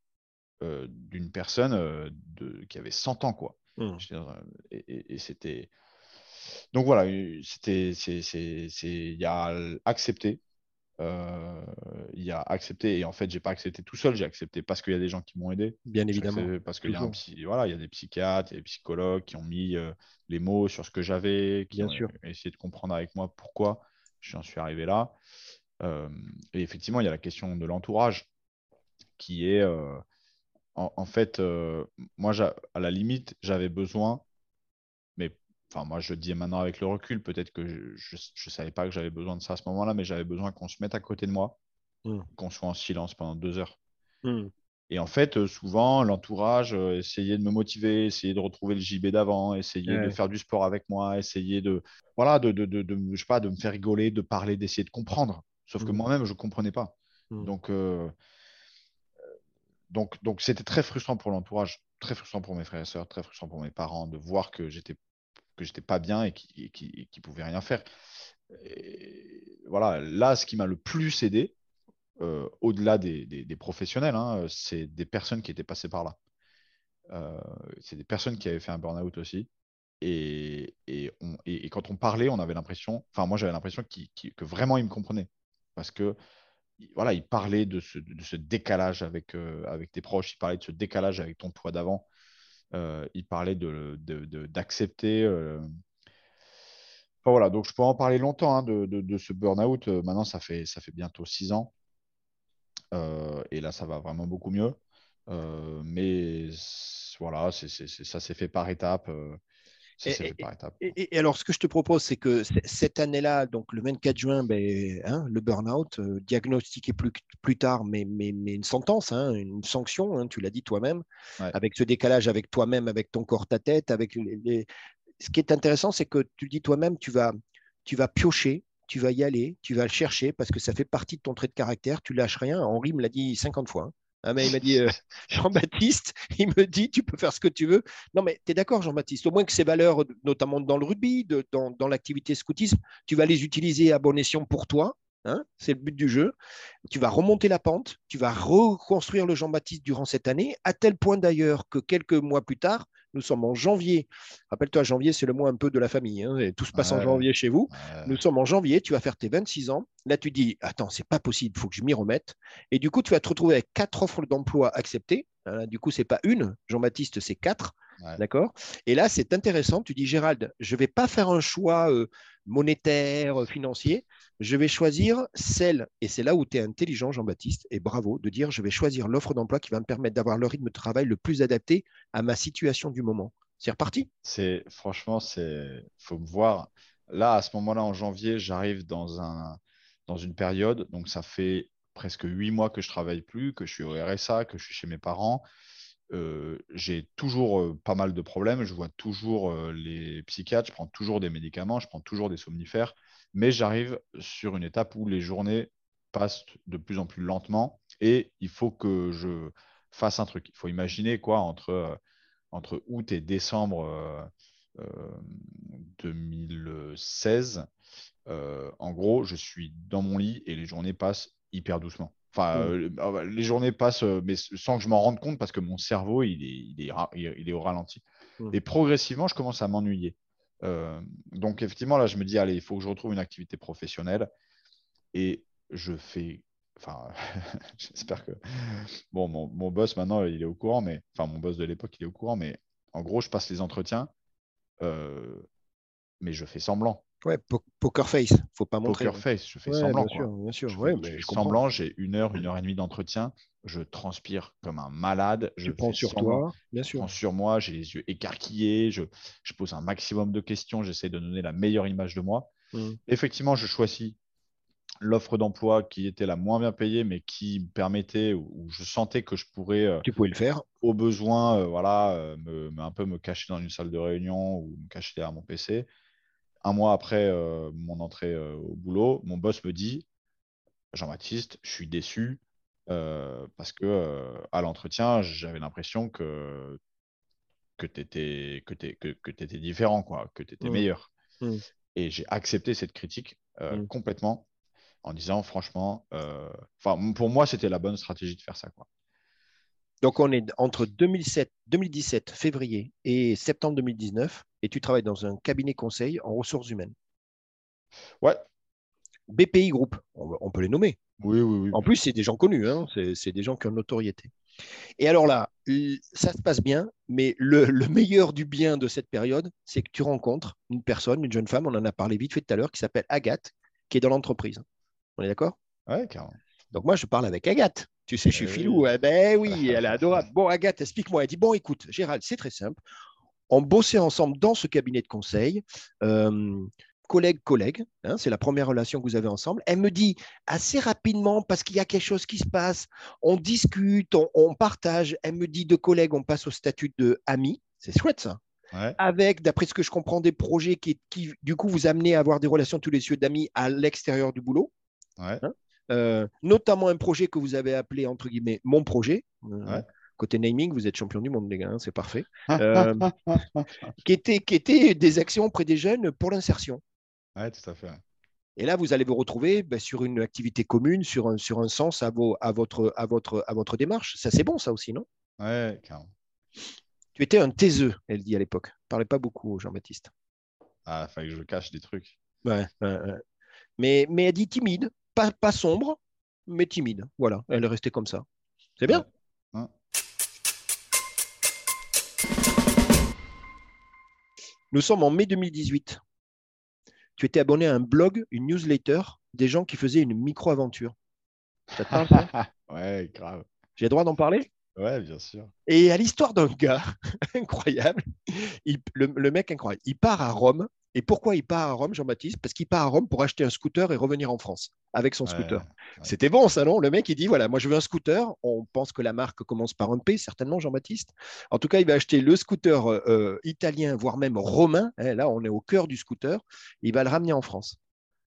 euh, d'une personne euh, de, qui avait 100 ans, quoi. Mmh. Et, c'était. Donc voilà, c'était, il y a accepté. Euh, il y a accepté et en fait j'ai pas accepté tout seul j'ai accepté parce qu'il y a des gens qui m'ont aidé bien évidemment parce qu'il y a un voilà il y a des psychiatres et des psychologues qui ont mis les mots sur ce que j'avais qui bien ont sûr. essayé de comprendre avec moi pourquoi j'en suis arrivé là et effectivement il y a la question de l'entourage qui est en, fait, euh, moi, à la limite, j'avais besoin, mais enfin, moi, je dis maintenant avec le recul, peut-être que je ne savais pas que j'avais besoin de ça à ce moment-là, mais j'avais besoin qu'on se mette à côté de moi, mmh. qu'on soit en silence pendant deux heures. Mmh. Et en fait, euh, souvent, l'entourage euh, essayait de me motiver, essayait de retrouver le JB d'avant, essayait de faire du sport avec moi, essayait de, voilà, de, de, de, je sais pas, de me faire rigoler, de parler, d'essayer de comprendre. Sauf que mmh. moi-même, je ne comprenais pas. Donc, donc, donc c'était très frustrant pour l'entourage, très frustrant pour mes frères et sœurs, très frustrant pour mes parents de voir que j'étais que j'étais pas bien et qui qui, pouvaient rien faire. voilà, là, ce qui m'a le plus aidé, euh, au-delà des, des, professionnels, hein, c'est des personnes qui étaient passées par là. Euh, c'est des personnes qui avaient fait un burn-out aussi. Et, et, quand on parlait, on avait l'impression, enfin moi j'avais l'impression que vraiment ils me comprenaient. Parce que voilà, il parlait de ce, décalage avec, euh, avec tes proches, il parlait de ce décalage avec ton poids d'avant, euh, il parlait d'accepter. Euh, voilà, donc je peux en parler longtemps hein, de, ce burn-out. Maintenant, ça fait, bientôt six ans. et là, ça va vraiment beaucoup mieux. mais voilà, c'est ça s'est fait par étapes. Et, alors, ce que je te propose, c'est que cette année-là, donc le 24 juin, ben, hein, le burn-out, euh, diagnostiqué plus, plus tard, mais, mais, mais une sentence, hein, une sanction, hein, tu l'as dit toi-même, avec ce décalage avec toi-même, avec ton corps, ta tête, avec les... Ce qui est intéressant, c'est que tu dis toi-même, tu vas, tu vas piocher, tu vas y aller, tu vas le chercher, parce que ça fait partie de ton trait de caractère, tu lâches rien. Henri me l'a dit 50 fois. Ah, mais il m'a dit, euh, Jean-Baptiste, il me dit, tu peux faire ce que tu veux. Non, mais tu es d'accord, Jean-Baptiste, au moins que ces valeurs, notamment dans le rugby, dans, dans l'activité scoutisme, tu vas les utiliser à bon escient pour toi, Hein, c'est le but du jeu. Tu vas remonter la pente, tu vas reconstruire le Jean-Baptiste durant cette année, à tel point d'ailleurs que quelques mois plus tard, nous sommes en janvier. Rappelle-toi, janvier, c'est le mois un peu de la famille. Hein, et tout se passe en janvier chez vous. Nous sommes en janvier, tu vas faire tes 26 ans. Là, tu dis, attends, c'est pas possible, il faut que je m'y remette. Et du coup, tu vas te retrouver avec quatre offres d'emploi acceptées. Hein, du coup, c'est pas une, Jean-Baptiste, c'est quatre. D'accord? Et là, c'est intéressant. Tu dis, Gérald, je ne vais pas faire un choix euh, monétaire, euh, financier. Je vais choisir celle, et c'est là où tu es intelligent, Jean-Baptiste, et bravo, de dire, je vais choisir l'offre d'emploi qui va me permettre d'avoir le rythme de travail le plus adapté à ma situation du moment. C'est reparti C'est Franchement, il faut me voir. Là, à ce moment-là, en janvier, j'arrive dans, un, dans une période, donc ça fait presque huit mois que je travaille plus, que je suis au RSA, que je suis chez mes parents. Euh, j'ai toujours euh, pas mal de problèmes. Je vois toujours euh, les psychiatres, je prends toujours des médicaments, je prends toujours des somnifères, mais j'arrive sur une étape où les journées passent de plus en plus lentement et il faut que je fasse un truc. Il faut imaginer quoi entre, entre août et décembre 2016. en gros, je suis dans mon lit et les journées passent hyper doucement. Enfin, mmh. euh, ah les journées passent, euh, mais sans que je m'en rende compte parce que mon cerveau, il est, il est, il est au ralenti. Mmh. Et progressivement, je commence à m'ennuyer. Euh, donc, effectivement, là, je me dis, allez, il faut que je retrouve une activité professionnelle. Et je fais. Enfin, j'espère que. Bon, mon, mon, boss, maintenant, il est au courant, mais. Enfin, mon boss de l'époque, il est au courant, mais en gros, je passe les entretiens, mais je fais semblant. Ouais, poker face, faut pas montrer. Poker face, je fais semblant. Bien sûr, bien sûr. Je, fais, semblant, j'ai une heure, une heure et demie d'entretien, je transpire comme un malade. Je prends sur toi, bien sûr. Je prends sur moi, j'ai les yeux écarquillés, je, je, pose un maximum de questions, j'essaie de donner la meilleure image de moi. Mmh. Effectivement, je choisis l'offre d'emploi qui était la moins bien payée, mais qui me permettait, où je sentais que je pourrais, euh, tu pouvais le faire, au besoin, euh, voilà, euh, me, un peu me cacher dans une salle de réunion ou me cacher derrière mon PC un mois après mon entrée au boulot, mon boss me dit Jean-Baptiste, je suis déçu euh, parce que à l'entretien, j'avais l'impression que, que tu étais, que que, que étais différent, quoi, que tu étais mmh. meilleur. Mmh. Et j'ai accepté cette critique mmh. complètement en disant franchement, pour moi, c'était la bonne stratégie de faire ça. Quoi. Donc, on est entre 2007, 2017, février, et septembre 2019, et tu travailles dans un cabinet conseil en ressources humaines. Ouais. BPI Group, on, peut les nommer. Oui, oui, oui. En plus, c'est des gens connus, hein. c'est des gens qui ont une notoriété. Et alors là, ça se passe bien, mais le, meilleur du bien de cette période, c'est que tu rencontres une personne, une jeune femme, on en a parlé vite fait tout à l'heure, qui s'appelle Agathe, qui est dans l'entreprise. On est d'accord? Ouais, carrément. Donc moi, je parle avec Agathe. Tu sais, je suis eh filou. Eh ben oui, elle est adorable. Bon, Agathe, explique-moi. Elle dit, bon, écoute, Gérald, c'est très simple. On bossait ensemble dans ce cabinet de conseil. Euh, collègue, collègue, hein, c'est la première relation que vous avez ensemble. Elle me dit assez rapidement, parce qu'il y a quelque chose qui se passe, on discute, on, partage. Elle me dit de collègue, on passe au statut de ami. C'est chouette ça. Avec, d'après ce que je comprends, des projets qui, du coup, vous amenez à avoir des relations tous les yeux d'amis à l'extérieur du boulot. Ouais. Hein euh, notamment un projet que vous avez appelé entre guillemets mon projet. Euh, côté naming, vous êtes champion du monde, les gars, hein, c'est parfait. Euh, qui, était, qui était des actions auprès des jeunes pour l'insertion. Oui, tout à fait. Et là, vous allez vous retrouver ben, sur une activité commune, sur un, sur un sens à, vos, à, votre, à, votre, à votre démarche. Ça, c'est bon, ça aussi, non? Oui, carrément. Tu étais un taiseux, elle dit à l'époque. Parlait pas beaucoup, Jean-Baptiste. Ah, il fallait que je cache des trucs. Ouais, Mais, mais elle dit timide pas, sombre, mais timide. Voilà, elle est restée comme ça. C'est bien? Nous sommes en mai 2018. Tu étais abonné à un blog, une newsletter, des gens qui faisaient une micro-aventure. Ça te parle, Ouais, grave. J'ai le droit d'en parler? Ouais, bien sûr. Et à l'histoire d'un gars incroyable, le, le, mec incroyable, il part à Rome et pourquoi il part à Rome, Jean-Baptiste? Parce qu'il part à Rome pour acheter un scooter et revenir en France avec son scooter. C'était bon, ça, non? Le mec, il dit voilà, moi, je veux un scooter. On pense que la marque commence par un P, certainement, Jean-Baptiste. En tout cas, il va acheter le scooter euh, euh, italien, voire même romain. Eh, là, on est au cœur du scooter. Il va le ramener en France.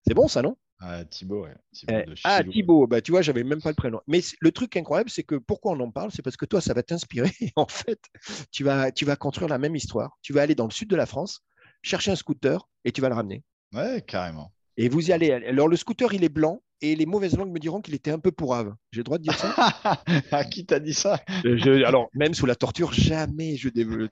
C'est bon, ça, non? Ah, Thibaut, ouais. Thibaut eh, ah, Thibaut, bah, tu vois, j'avais même pas le prénom. Mais le truc incroyable, c'est que pourquoi on en parle C'est parce que toi, ça va t'inspirer. en fait, tu vas, tu vas construire la même histoire. Tu vas aller dans le sud de la France, chercher un scooter et tu vas le ramener. Ouais, carrément. Et vous y allez. Alors, le scooter, il est blanc et les mauvaises langues me diront qu'il était un peu pourrave. J'ai le droit de dire ça? À qui t'a dit ça? Alors, même sous la torture, jamais je développe.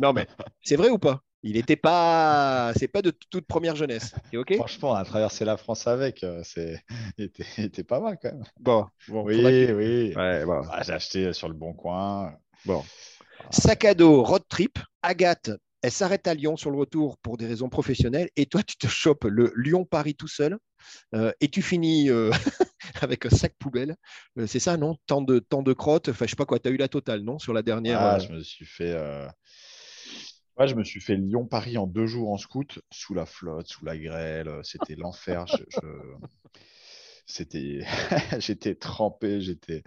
Non, mais c'est vrai ou pas? Il n'était pas. C'est pas de toute première jeunesse. ok? Franchement, on a traversé la France avec. Euh, c'est... Il, était... pas mal quand même. Bon, oui, oui. Ah, j'ai acheté sur le bon coin. Bon. Sac à dos, road trip. Agathe, elle s'arrête à Lyon sur le retour pour des raisons professionnelles et toi, tu te chopes le Lyon-Paris tout seul euh, et tu finis euh, avec un sac poubelle. Euh, c'est ça, non? Tant de, tant de crottes. Enfin, je sais pas quoi, tu as eu la totale, non? Sur la dernière. Ah, je me suis fait. Ouais, je me suis fait Lyon-Paris en deux jours en scout, sous la flotte, sous la grêle. C'était l'enfer. C'était, j'étais trempé, j'étais.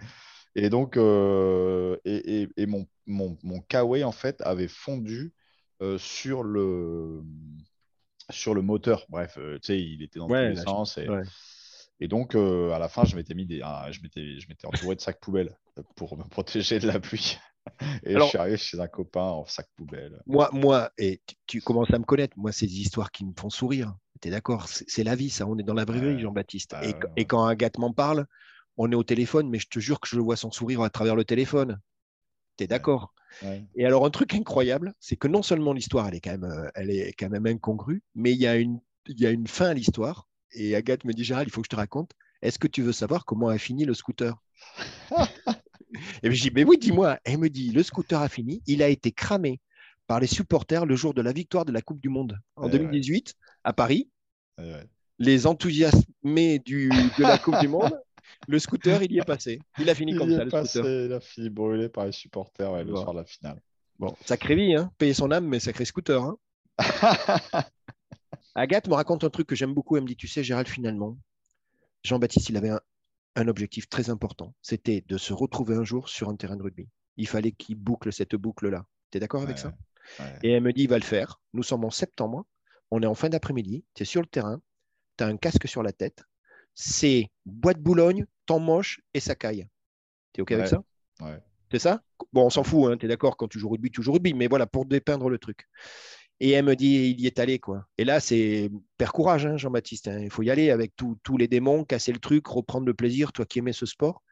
Et donc, et, et, mon, mon, mon kawaii, en fait, avait fondu euh, sur le sur le moteur. Bref, euh, tu sais, il était dans tous les sens. Et, donc, euh, à la fin, je m'étais mis des, je m'étais, je m'étais entouré de sacs poubelles pour me protéger de la pluie. Et je suis arrivé chez un copain en sac poubelle. Moi, moi, et tu, commences à me connaître. Moi, c'est des histoires qui me font sourire. Tu es d'accord C'est la vie, ça. On est dans la vraie vie, Jean-Baptiste. et, et, quand un gars m'en parle, on est au téléphone, mais je te jure que je le vois son sourire à travers le téléphone. Tu es d'accord? Et alors, un truc incroyable, c'est que non seulement l'histoire, elle est quand même, euh, elle est quand même incongrue, mais il y a une, il y a une fin à l'histoire. Et Agathe me dit, Gérald, il faut que je te raconte. Est-ce que tu veux savoir comment a fini le scooter? Et je dis, mais oui, dis-moi. Elle me dit, le scooter a fini. Il a été cramé par les supporters le jour de la victoire de la Coupe du Monde en 2018 à Paris. Les enthousiasmés du, de la Coupe du Monde le scooter, il y est passé. Il a fini comme ça, le scooter. Il a fini brûlé par les supporters le soir de la finale. Bon, sacré vie, hein. payer son âme, mais sacré scooter. Hein. Agathe me raconte un truc que j'aime beaucoup. Elle me dit Tu sais, Gérald, finalement, Jean-Baptiste, il avait un, objectif très important. C'était de se retrouver un jour sur un terrain de rugby. Il fallait qu'il boucle cette boucle-là. Tu es d'accord avec ça? Et elle me dit Il va le faire. Nous sommes en septembre. On est en fin d'après-midi. Tu es sur le terrain. Tu as un casque sur la tête c'est bois de Boulogne, temps moche et ça caille. Tu es OK avec ça? ouais. C'est ça? Bon, on s'en fout, hein, tu es d'accord, quand tu joues rugby, tu joues rugby, mais voilà, pour dépeindre le truc. Et elle me dit, il y est allé, quoi. Et là, c'est père courage, hein, Jean-Baptiste. Hein. Il faut y aller avec tous les démons, casser le truc, reprendre le plaisir, toi qui aimais ce sport.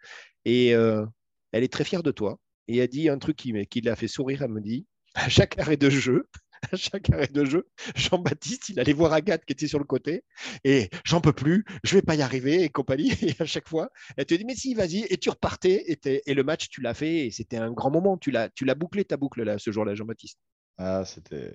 Et euh, elle est très fière de toi. Et elle dit un truc qui, qui l'a fait sourire. Elle me dit, à chaque arrêt de jeu, à chaque arrêt de jeu, Jean-Baptiste, il allait voir Agathe qui était sur le côté et j'en peux plus, je vais pas y arriver et compagnie. Et à chaque fois, elle te dit mais si, vas-y. Et tu repartais et, et le match, tu l'as fait et c'était un grand moment. Tu l'as, tu l'as bouclé ta boucle là ce jour-là, Jean-Baptiste. Ah, c'était.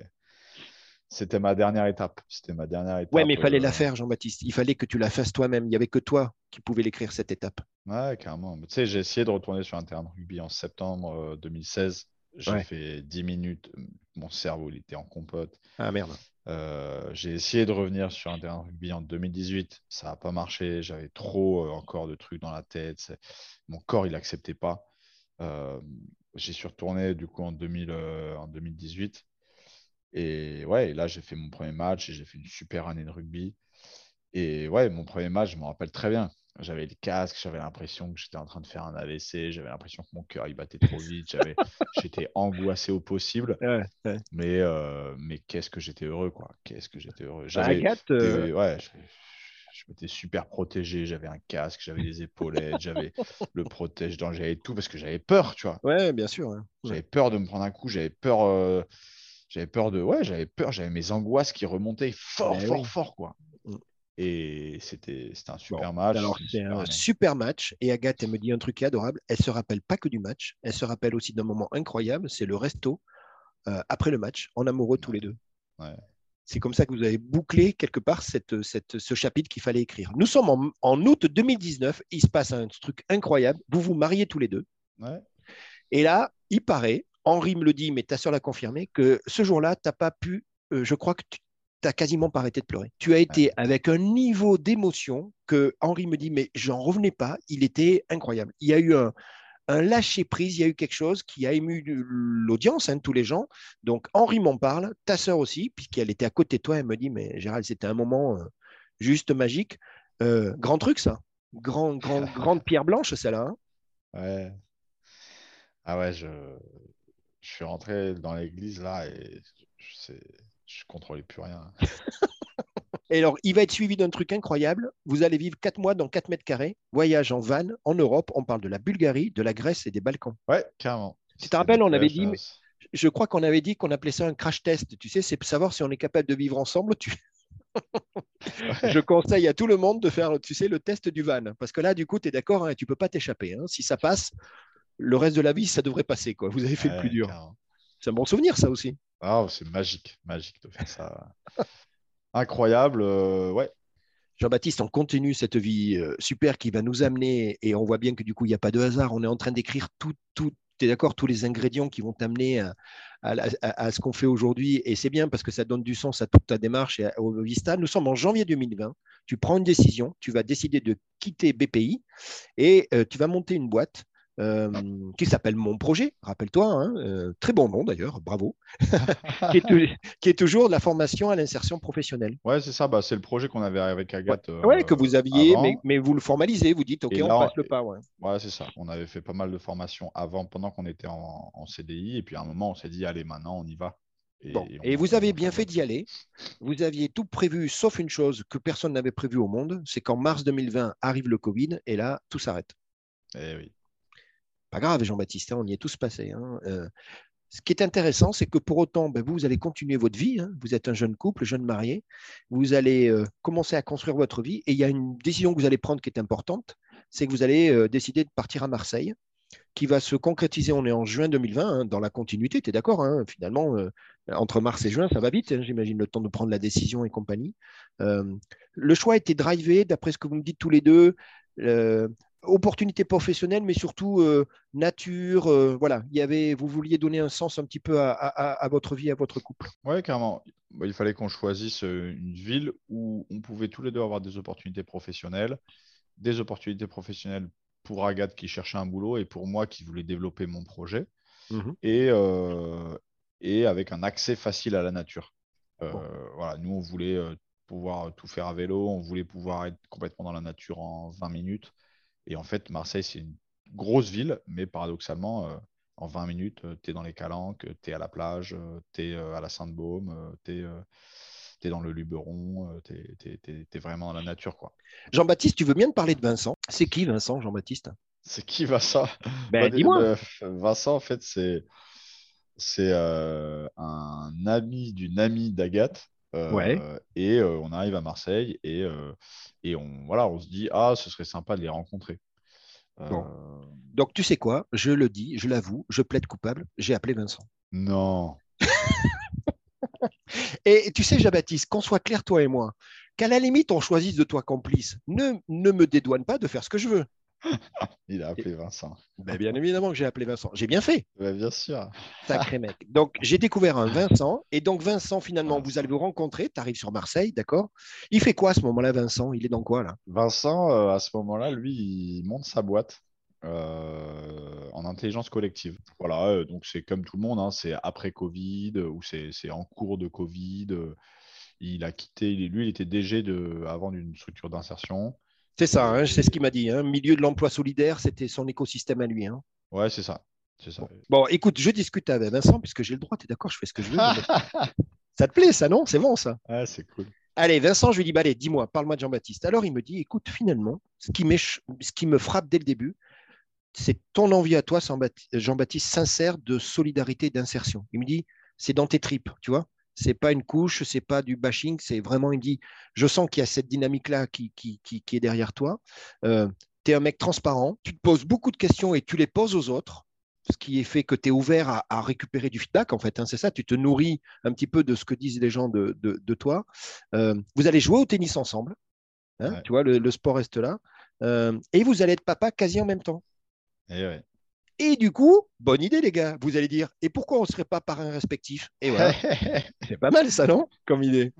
C'était ma dernière étape. C'était ma dernière étape. Ouais, mais il fallait la euh, faire, Jean-Baptiste. Il fallait que tu la fasses toi-même. Il n'y avait que toi qui pouvais l'écrire cette étape. Ouais, carrément. tu sais, j'ai essayé de retourner sur un terrain de rugby en septembre 2016. Euh, j'ai fait 10 minutes, mon cerveau il était en compote. Ah merde. Euh, j'ai essayé de revenir sur un terrain de rugby en 2018, ça n'a pas marché, j'avais trop euh, encore de trucs dans la tête, mon corps il n'acceptait pas. J'ai suis retourné du coup en, 2000, en 2018 et ouais, là j'ai fait mon premier match et j'ai fait une super année de rugby. Et ouais, mon premier match, je me rappelle très bien. J'avais le casque, j'avais l'impression que j'étais en train de faire un AVC, j'avais l'impression que mon cœur il battait trop vite, j'étais angoissé au possible. Mais, euh, mais qu'est-ce que j'étais heureux, quoi. Qu'est-ce que j'étais heureux. Bah, j'avais, euh, ouais, je, m'étais super protégé, j'avais un casque, j'avais des épaulettes, j'avais le protège dents j'avais tout parce que j'avais peur, tu vois. Ouais, bien sûr. J'avais peur de me prendre un coup, j'avais peur. Euh, j'avais peur de. Ouais, j'avais peur, j'avais mes angoisses qui remontaient fort, fort, fort, quoi. Et c'était un super match. Alors, c'est un super match. Et Agathe, elle me dit un truc adorable. Elle se rappelle pas que du match. Elle se rappelle aussi d'un moment incroyable. C'est le resto euh, après le match, en amoureux tous les deux. C'est comme ça que vous avez bouclé quelque part cette, cette, ce chapitre qu'il fallait écrire. Nous sommes en, en, août 2019. Il se passe un truc incroyable. Vous vous mariez tous les deux. Et là, il paraît, Henri me le dit, mais ta soeur l'a confirmé, que ce jour-là, tu n'as pas pu, euh, je crois que tu tu quasiment pas arrêté de pleurer. Tu as été avec un niveau d'émotion que Henri me dit, mais j'en revenais pas, il était incroyable. Il y a eu un, lâcher-prise, il y a eu quelque chose qui a ému l'audience, hein, tous les gens. Donc Henri m'en parle, ta sœur aussi, puisqu'elle était à côté de toi, elle me dit, mais Gérald, c'était un moment euh, juste magique. Euh, grand truc, ça. Grand, grand, grande pierre blanche, celle-là. hein. Ouais. Ah ouais, je, je suis rentré dans l'église là et je je contrôlais plus rien. Et alors, il va être suivi d'un truc incroyable. Vous allez vivre quatre mois dans 4 mètres carrés, voyage en van en Europe. On parle de la Bulgarie, de la Grèce et des Balkans. Ouais, carrément. Tu te rappelles, on avait dit. Je crois qu'on avait dit qu'on appelait ça un crash test. Tu sais, c'est savoir si on est capable de vivre ensemble. Tu... Je conseille à tout le monde de faire, tu sais, le test du van. Parce que là, du coup, tu es d'accord, hein, tu ne peux pas t'échapper. hein. Si ça passe, le reste de la vie, ça devrait passer. Quoi. Vous avez fait le plus dur. C'est un bon souvenir, ça aussi. Ah, c'est magique, magique de faire ça. Incroyable, euh, ouais. Jean-Baptiste, on continue cette vie euh, super qui va nous amener, et on voit bien que du coup, il n'y a pas de hasard. On est en train d'écrire tout, tout, tu es d'accord, tous les ingrédients qui vont t'amener à, à la- à- à ce qu'on fait aujourd'hui. Et c'est bien parce que ça donne du sens à toute ta démarche et au Vista. Nous sommes en janvier 2020. Tu prends une décision, tu vas décider de quitter BPI et euh, tu vas monter une boîte. Euh, qui s'appelle Mon Projet, rappelle-toi, hein, euh, très bon nom d'ailleurs, bravo, qui, est, tou- qui est toujours de la formation à l'insertion professionnelle. Ouais, c'est ça, bah, c'est le projet qu'on avait avec Agathe. euh, Ouais, que vous aviez, avant. mais, mais vous le formalisez, vous dites, OK, Et on là, passe le pas. ouais. Ouais, c'est ça. On avait fait pas mal de formations avant, pendant qu'on était en, en CDI. Et puis à un moment, on s'est dit, allez, maintenant, on y va. Et, Bon. Et vous avez bien fait d'y aller. Vous aviez tout prévu, sauf une chose que personne n'avait prévu au monde, c'est qu'en mars 2020 arrive le Covid et là, tout s'arrête. Eh oui. Pas grave, Jean-Baptiste, hein, on y est tous passés. hein. Euh, ce qui est intéressant, c'est que pour autant, ben, vous, allez continuer votre vie. hein. Vous êtes un jeune couple, jeune marié. Vous allez euh, commencer à construire votre vie. Et il y a une décision que vous allez prendre qui est importante, c'est que vous allez euh, décider de partir à Marseille, qui va se concrétiser. On est en juin 2020, hein, dans la continuité, tu es d'accord Finalement, entre mars et juin, ça va vite, j'imagine, le temps de prendre la décision et compagnie. Le choix a été drivé, d'après ce que vous me dites tous les deux. Opportunité professionnelle, mais surtout euh, nature. euh, voilà, il y avait, vous vouliez donner un sens un petit peu à, à- à votre vie, à votre couple. Ouais, carrément. Bah, il fallait qu'on choisisse euh, une ville où on pouvait tous les deux avoir des opportunités professionnelles, des opportunités professionnelles pour Agathe qui cherchait un boulot et pour moi qui voulais développer mon projet, et, euh, et avec un accès facile à la nature. Bon. Voilà, nous, on voulait pouvoir tout faire à vélo, on voulait pouvoir être complètement dans la nature en 20 minutes. Et en fait, Marseille, c'est une grosse ville, mais paradoxalement, euh, en 20 minutes, tu es dans les Calanques, tu es à la plage, tu es à la Sainte-Baume, tu es, dans le Luberon, tu es, vraiment dans la nature. quoi. Jean-Baptiste, tu veux bien te parler de Vincent? C'est qui Vincent, Jean-Baptiste? C'est qui Vincent? Ben, Bah, dis-moi. euh, Vincent, en fait, c'est c'est euh, un ami d'une amie d'Agathe. Euh, Ouais. Et euh, on arrive à Marseille et, euh, et on, voilà, on se dit, ah, ce serait sympa de les rencontrer. Euh, Bon. Donc, tu sais quoi? Je le dis, je l'avoue, je plaide coupable. J'ai appelé Vincent. Non. Et tu sais, Jean-Baptiste, qu'on soit clair, toi et moi, qu'à la limite, on choisisse de toi complice. Ne, ne me dédouane pas de faire ce que je veux. Il a appelé Vincent. Ben, bien évidemment que j'ai appelé Vincent. J'ai bien fait. Ouais, bien sûr. Sacré mec. Donc, j'ai découvert un Vincent. Et donc, Vincent, finalement, vous allez vous rencontrer. Tu arrives sur Marseille, d'accord? Il fait quoi à ce moment-là, Vincent? Il est dans quoi, là? Vincent, euh, à ce moment-là, lui, il monte sa boîte euh, en intelligence collective. Voilà, euh, donc c'est comme tout le monde, hein, c'est après Covid ou c'est en cours de Covid. il a quitté, lui, il était DG de, avant d'une structure d'insertion. C'est ça, hein, c'est ce qu'il m'a dit. Hein. Milieu de l'emploi solidaire, c'était son écosystème à lui. Hein. Ouais, c'est ça. C'est ça. Bon, écoute, je discute avec Vincent, puisque j'ai le droit, tu es d'accord, je fais ce que je veux. mais- ça te plaît, ça, non? C'est bon, ça Ouais, c'est cool. Allez, Vincent, je lui dis, bah, allez, dis-moi, parle-moi de Jean-Baptiste. Alors, il me dit, écoute, finalement, ce qui, ce qui me frappe dès le début, c'est ton envie à toi, Jean-Baptiste- Jean-Baptiste, sincère de solidarité et d'insertion. Il me dit, c'est dans tes tripes, tu vois c'est pas une couche, c'est pas du bashing, c'est vraiment, il me dit, je sens qu'il y a cette dynamique-là qui, qui, qui, qui est derrière toi. Euh, tu es un mec transparent, tu te poses beaucoup de questions et tu les poses aux autres, ce qui est fait que tu es ouvert à, à récupérer du feedback, en fait, hein, c'est ça, tu te nourris un petit peu de ce que disent les gens de, de, de toi. Euh, vous allez jouer au tennis ensemble, hein, Ouais. tu vois, le, le sport reste là, Euh, et vous allez être papa quasi en même temps. Et ouais. Et du coup, bonne idée, les gars. Vous allez dire, et pourquoi on ne serait pas parrain respectif? Et voilà, c'est pas mal, ça, non? Comme idée.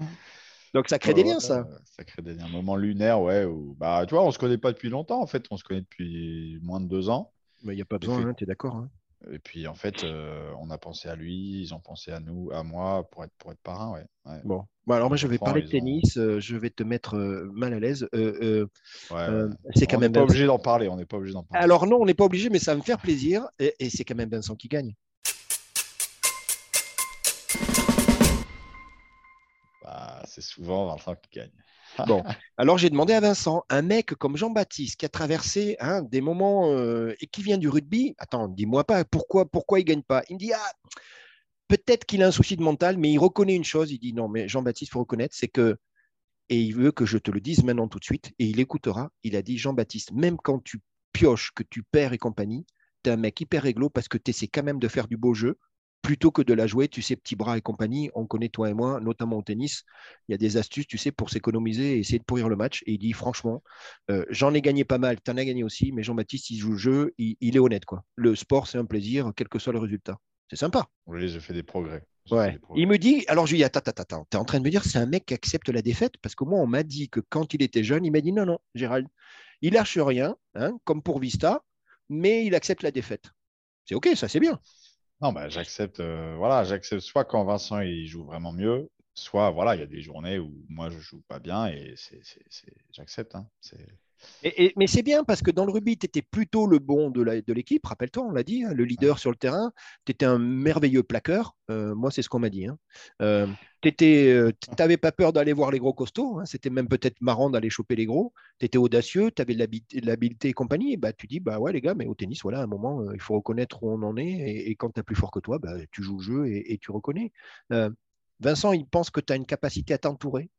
Donc, ça crée des liens, ça. Ouais, Ça crée des liens. Un moment lunaire, ouais. Où, bah, tu vois, on se connaît pas depuis longtemps, en fait. On se connaît depuis moins de deux ans. Mais il n'y a pas besoin, besoin, hein, tu es d'accord. hein. Et puis en fait, euh, on a pensé à lui, ils ont pensé à nous, à moi pour être pour être parrain, ouais. ouais. Bon. Bon, alors moi je vais parler de ont- tennis, euh, je vais te mettre euh, mal à l'aise. Ouais, ouais. c'est quand on n'est même pas obligé d'en parler, on n'est pas obligé d'en parler. Alors non, on n'est pas obligé, mais ça va me faire plaisir. Et, et c'est quand même Vincent qui gagne. Bah, c'est souvent Vincent qui gagne. Bon, alors j'ai demandé à Vincent, un mec comme Jean-Baptiste qui a traversé hein, des moments euh, et qui vient du rugby, attends, dis-moi pas pourquoi, pourquoi il gagne pas. Il me dit, ah, peut-être qu'il a un souci de mental, mais il reconnaît une chose. Il dit, non, mais Jean-Baptiste, il faut reconnaître, c'est que, et il veut que je te le dise maintenant tout de suite, et il écoutera, il a dit, Jean-Baptiste, même quand tu pioches, que tu perds et compagnie, tu es un mec hyper réglo parce que tu essaies quand même de faire du beau jeu plutôt que de la jouer, tu sais, petits bras et compagnie, on connaît toi et moi, notamment au tennis, il y a des astuces, tu sais, pour s'économiser et essayer de pourrir le match. Et il dit, franchement, euh, j'en ai gagné pas mal, tu en as gagné aussi, mais Jean-Baptiste, il joue le jeu, il, il est honnête. quoi. Le sport, c'est un plaisir, quel que soit le résultat. C'est sympa. Oui, j'ai fait des progrès. Ouais. des progrès. Il me dit, alors je lui dis, attends, attends, attends, tu es en train de me dire, c'est un mec qui accepte la défaite? Parce que moi, on m'a dit que quand il était jeune, il m'a dit, non, non, Gérald, il lâche rien, hein, comme pour Vista, mais il accepte la défaite. C'est OK, ça c'est bien. Non, bah, j'accepte. euh, voilà, j'accepte soit quand Vincent il joue vraiment mieux, soit voilà, il y a des journées où moi je joue pas bien et j'accepte. hein. C'est- Et- et- mais c'est bien parce que dans le rugby, tu étais plutôt le bon de l'équipe, rappelle-toi, on l'a dit, hein, le leader sur le terrain. Tu étais un merveilleux plaqueur. Euh, moi, c'est ce qu'on m'a dit. tu n'avais pas peur d'aller voir les gros costauds. hein, C'était même peut-être marrant d'aller choper les gros. Tu étais audacieux, tu avais de l'habi- de l'habileté et compagnie. Et bah, tu dis, bah ouais, les gars, mais au tennis, voilà, à un moment, euh, il faut reconnaître où on en est. Et, et quand tu es plus fort que toi, bah, tu joues le jeu et tu reconnais. Euh, Vincent, il pense que tu as une capacité à t'entourer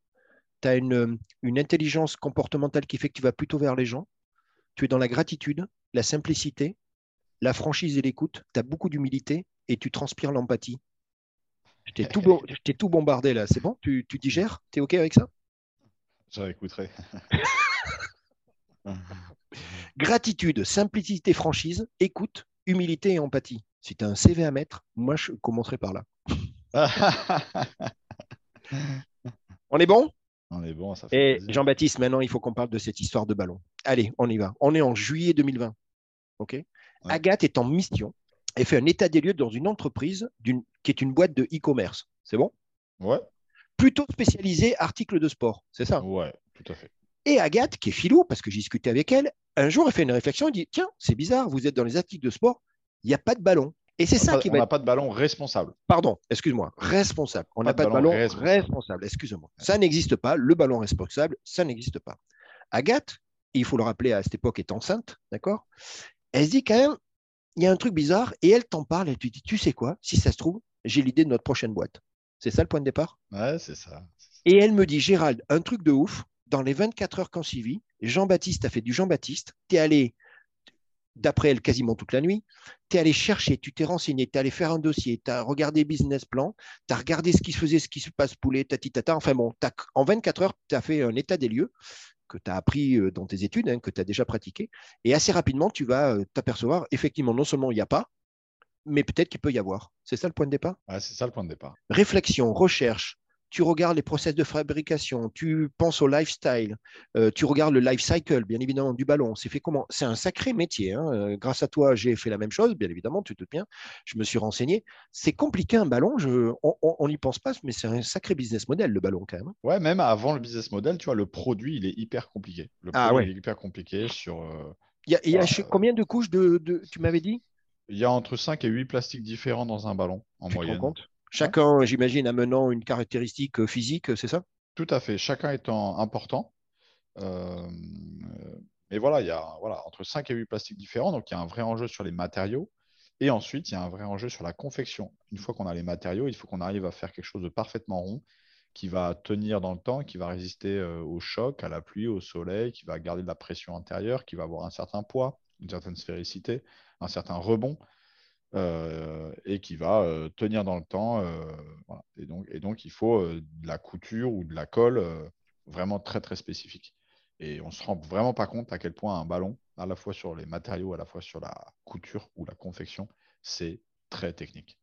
tu as une, une intelligence comportementale qui fait que tu vas plutôt vers les gens. Tu es dans la gratitude, la simplicité, la franchise et l'écoute. Tu as beaucoup d'humilité et tu transpires l'empathie. Je t'ai tout, bombardé là. C'est bon? Tu, tu digères? Tu es OK avec ça? Je réécouterai. Gratitude, simplicité, franchise, écoute, humilité et empathie. Si tu as un CV à mettre, moi, je commencerai par là. On est bon? On est bon, ça fait Et. Jean-Baptiste, maintenant, il faut qu'on parle de cette histoire de ballon. Allez, on y va. On est en juillet 2020. OK? Agathe est en mission et fait un état des lieux dans une entreprise d'une- qui est une boîte de e-commerce. C'est bon? Ouais, Plutôt spécialisée articles de sport. C'est ça? Ouais, tout à fait. Et Agathe, qui est philo, parce que j'ai discuté avec elle, un jour, elle fait une réflexion. Elle dit Tiens, c'est bizarre, vous êtes dans les articles de sport, il n'y a pas de ballon. Et c'est ça qui va on n'a pas de ballon responsable. Pardon, excuse-moi, responsable. On n'a pas de ballon responsable. responsable, excuse-moi. Ça n'existe pas, le ballon responsable, ça n'existe pas. Agathe, il faut le rappeler, à cette époque, est enceinte, d'accord? Elle se dit quand même, il y a un truc bizarre, et elle t'en parle, elle te dit, tu sais quoi, si ça se trouve, j'ai l'idée de notre prochaine boîte. C'est ça le point de départ? Ouais, c'est ça. Et elle me dit, Gérald, un truc de ouf, dans les 24 heures qu'on suivi, Jean-Baptiste a fait du Jean-Baptiste, tu es allé, d'après elle, quasiment toute la nuit, tu es allé chercher, tu t'es renseigné, tu es allé faire un dossier, tu as regardé business plan, tu as regardé ce qui se faisait, ce qui se passe, poulet, tati tata, enfin bon, en 24 heures, tu as fait un état des lieux que tu as appris euh, dans tes études, hein, que tu as déjà pratiqué, et assez rapidement, tu vas euh, t'apercevoir, effectivement, non seulement il n'y a pas, mais peut-être qu'il peut y avoir. C'est ça le point de départ? Ouais, c'est ça le point de départ. réflexion, recherche, tu regardes les process de fabrication, tu penses au lifestyle, euh, tu regardes le life cycle, bien évidemment, du ballon. C'est fait comment? C'est un sacré métier. hein. Euh, Grâce à toi, j'ai fait la même chose, bien évidemment, tu te bien. Je me suis renseigné. C'est compliqué un ballon, je... on n'y pense pas, mais c'est un sacré business model, le ballon, quand même. Ouais, même avant le business model, tu vois, le produit, il est hyper compliqué. Le Ah produit, ouais. il est hyper compliqué sur. euh, Il y a, il y a Ouais. chez- combien de couches de, de- tu m'avais dit? Il y a entre 5 et 8 plastiques différents dans un ballon, en Tu te rends moyenne. compte? Chacun, j'imagine, amenant une caractéristique euh, physique, c'est ça? Tout à fait. Chacun étant important. Euh, mais voilà, il y a voilà, entre 5 et 8 plastiques différents. Donc, il y a un vrai enjeu sur les matériaux. Et ensuite, il y a un vrai enjeu sur la confection. Une fois qu'on a les matériaux, il faut qu'on arrive à faire quelque chose de parfaitement rond qui va tenir dans le temps, qui va résister euh, au choc, à la pluie, au soleil, qui va garder de la pression intérieure, qui va avoir un certain poids, une certaine sphéricité, un certain rebond. Euh, et qui va euh, tenir dans le temps. euh, voilà. et, donc, et donc, il faut de la couture ou de la colle vraiment très, très spécifique. Et on ne se rend vraiment pas compte à quel point un ballon, à la fois sur les matériaux, à la fois sur la couture ou la confection, c'est très technique.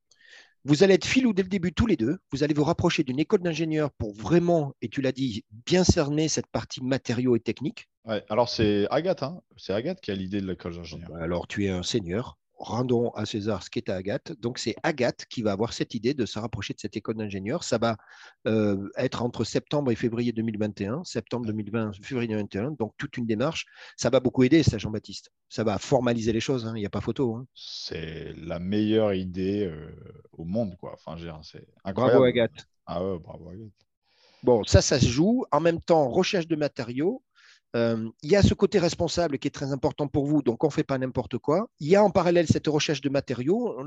Vous allez être filous dès le début tous les deux. Vous allez vous rapprocher d'une école d'ingénieur pour vraiment, et tu l'as dit, bien cerner cette partie matériaux et techniques. Ouais, alors, c'est Agathe, hein, c'est Agathe qui a l'idée de l'école d'ingénieur. Alors tu es un seigneur. Rendons à César ce qui est à Agathe. Donc, c'est Agathe qui va avoir cette idée de se rapprocher de cette école d'ingénieurs. Ça va euh, être entre septembre et février 2021, septembre 2020, février 2021. Donc, toute une démarche. Ça va beaucoup aider, ça, Jean-Baptiste. Ça va formaliser les choses. hein. Il n'y a pas photo. hein. C'est la meilleure idée euh, au monde, quoi. Enfin, c'est incroyable. Bravo, Agathe. Ah ouais, bravo, Agathe. Bon, ça, ça se joue. En même temps, recherche de matériaux. Euh, il y a ce côté responsable qui est très important pour vous, donc on ne fait pas n'importe quoi. Il y a en parallèle cette recherche de matériaux.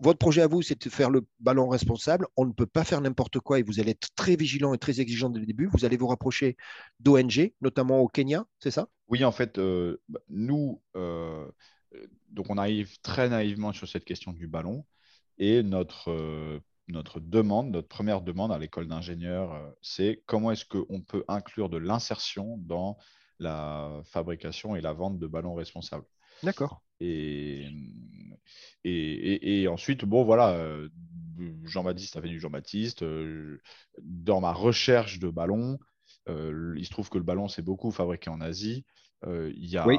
Votre projet à vous, c'est de faire le ballon responsable. On ne peut pas faire n'importe quoi et vous allez être très vigilant et très exigeant dès le début. Vous allez vous rapprocher d'ONG, notamment au Kenya, c'est ça? Oui, en fait, euh, bah, nous, euh, donc on arrive très naïvement sur cette question du ballon et notre, notre demande, notre première demande à l'école d'ingénieurs, euh, c'est comment est-ce qu'on peut inclure de l'insertion dans la fabrication et la vente de ballons responsables. D'accord. Et, et, et- et ensuite, bon, voilà, euh, Jean-Baptiste a du Jean-Baptiste. euh, dans ma recherche de ballons, euh, il se trouve que le ballon, c'est beaucoup fabriqué en Asie. Euh, il y a. Oui.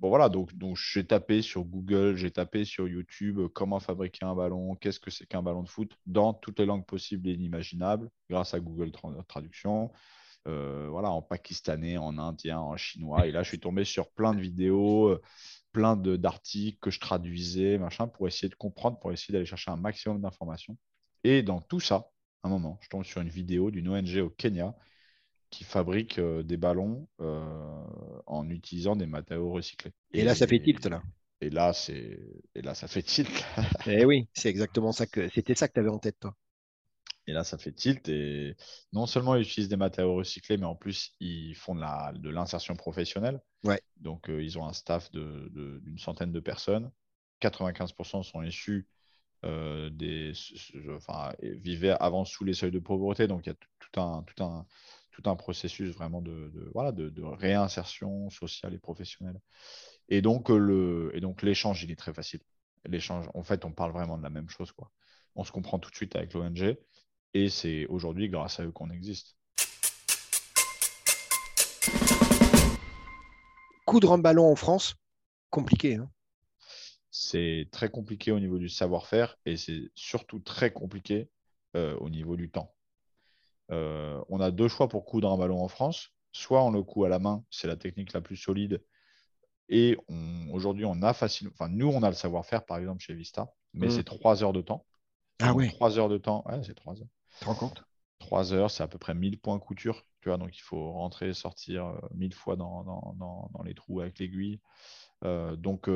Bon, voilà, donc, donc j'ai tapé sur Google, j'ai tapé sur YouTube euh, comment fabriquer un ballon, qu'est-ce que c'est qu'un ballon de foot dans toutes les langues possibles et inimaginables, grâce à Google Tra- Traduction. Euh, voilà, en pakistanais, en indien, en chinois. Et là, je suis tombé sur plein de vidéos, euh, plein d'articles que je traduisais, machin, pour essayer de comprendre, pour essayer d'aller chercher un maximum d'informations. Et dans tout ça, un moment, je tombe sur une vidéo d'une ONG au Kenya qui fabrique euh, des ballons euh, en utilisant des matériaux recyclés. Et là, ça fait tilt, là. Et là, c'est et là, ça fait tilt. Eh oui, c'est exactement ça que c'était ça que tu avais en tête, toi. Et là, ça fait tilt. Et non seulement ils utilisent des matériaux recyclés, mais en plus, ils font de la- de l'insertion professionnelle. Ouais. Donc, euh, ils ont un staff de- de- d'une centaine de personnes. 95% sont issus euh, des, enfin, vivaient avant sous les seuils de pauvreté. Donc, il y a tout un, tout un, tout un processus vraiment de, de- voilà, de, de réinsertion sociale et professionnelle. Et donc, euh, le, et donc, l'échange, il est très facile. L'échange, en fait, on parle vraiment de la même chose. Quoi. On se comprend tout de suite avec l'ONG. Et c'est aujourd'hui grâce à eux qu'on existe. Coudre un ballon en France, compliqué. hein. C'est très compliqué au niveau du savoir-faire et c'est surtout très compliqué euh, au niveau du temps. Euh, on a deux choix pour coudre un ballon en France. Soit on le coud à la main, c'est la technique la plus solide. Et aujourd'hui, on a facile. Enfin, nous, on a le savoir-faire, par exemple, chez Vista, mais Mm. c'est trois heures de temps. Ah ouais. Trois heures de temps. Ouais, c'est trois heures. Tu te rends compte? 3 heures, c'est à peu près 1000 points couture. Tu vois, donc il faut rentrer et sortir euh, 1000 fois dans, dans- dans- dans les trous avec l'aiguille. Euh, donc,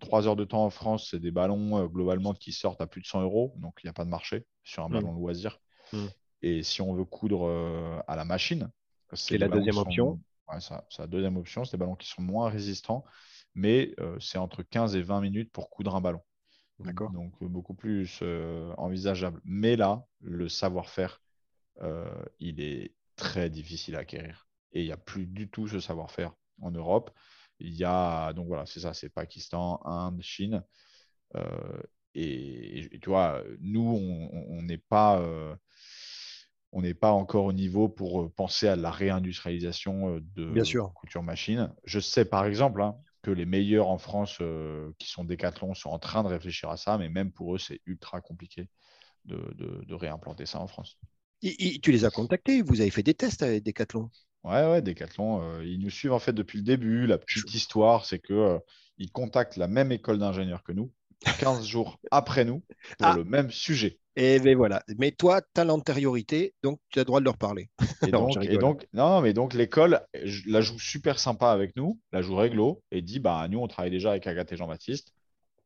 3 heures de temps en France, c'est des ballons euh, globalement qui sortent à plus de 100 euros. Donc, il n'y a pas de marché sur un Mm. ballon loisir. Mm. Et si on veut coudre euh, à la machine, c'est la deuxième sont- option. Ouais, ça- c'est la deuxième option. C'est des ballons qui sont moins résistants, mais euh, c'est entre 15 et 20 minutes pour coudre un ballon. D'accord. Donc, euh, beaucoup plus envisageable. Mais là, le savoir-faire, il est très difficile à acquérir. Et il n'y a plus du tout ce savoir-faire en Europe. Il y a, donc voilà, c'est ça, c'est Pakistan, Inde, Chine. Euh, et, et tu vois, nous, on n'est pas, euh, on n'est pas encore au niveau pour euh, penser à la réindustrialisation euh, de Bien sûr. couture machine. Je sais par exemple hein, que les meilleurs en France euh, qui sont Decathlon sont en train de réfléchir à ça, mais même pour eux, c'est ultra compliqué de, de- de réimplanter ça en France. Tu les as contactés, vous avez fait des tests avec Decathlon? Ouais, ouais, Decathlon, euh, ils nous suivent en fait depuis le début. La petite histoire, c'est que euh, ils contactent la même école d'ingénieurs que nous, 15 jours après nous, pour Ah. le même sujet. Et ben voilà. Mais toi, tu as l'antériorité, donc tu as le droit de leur parler. Et Non, donc, et non, mais donc l'école la joue super sympa avec nous, la joue réglo, et dit bah nous on travaille déjà avec Agathe et Jean-Baptiste.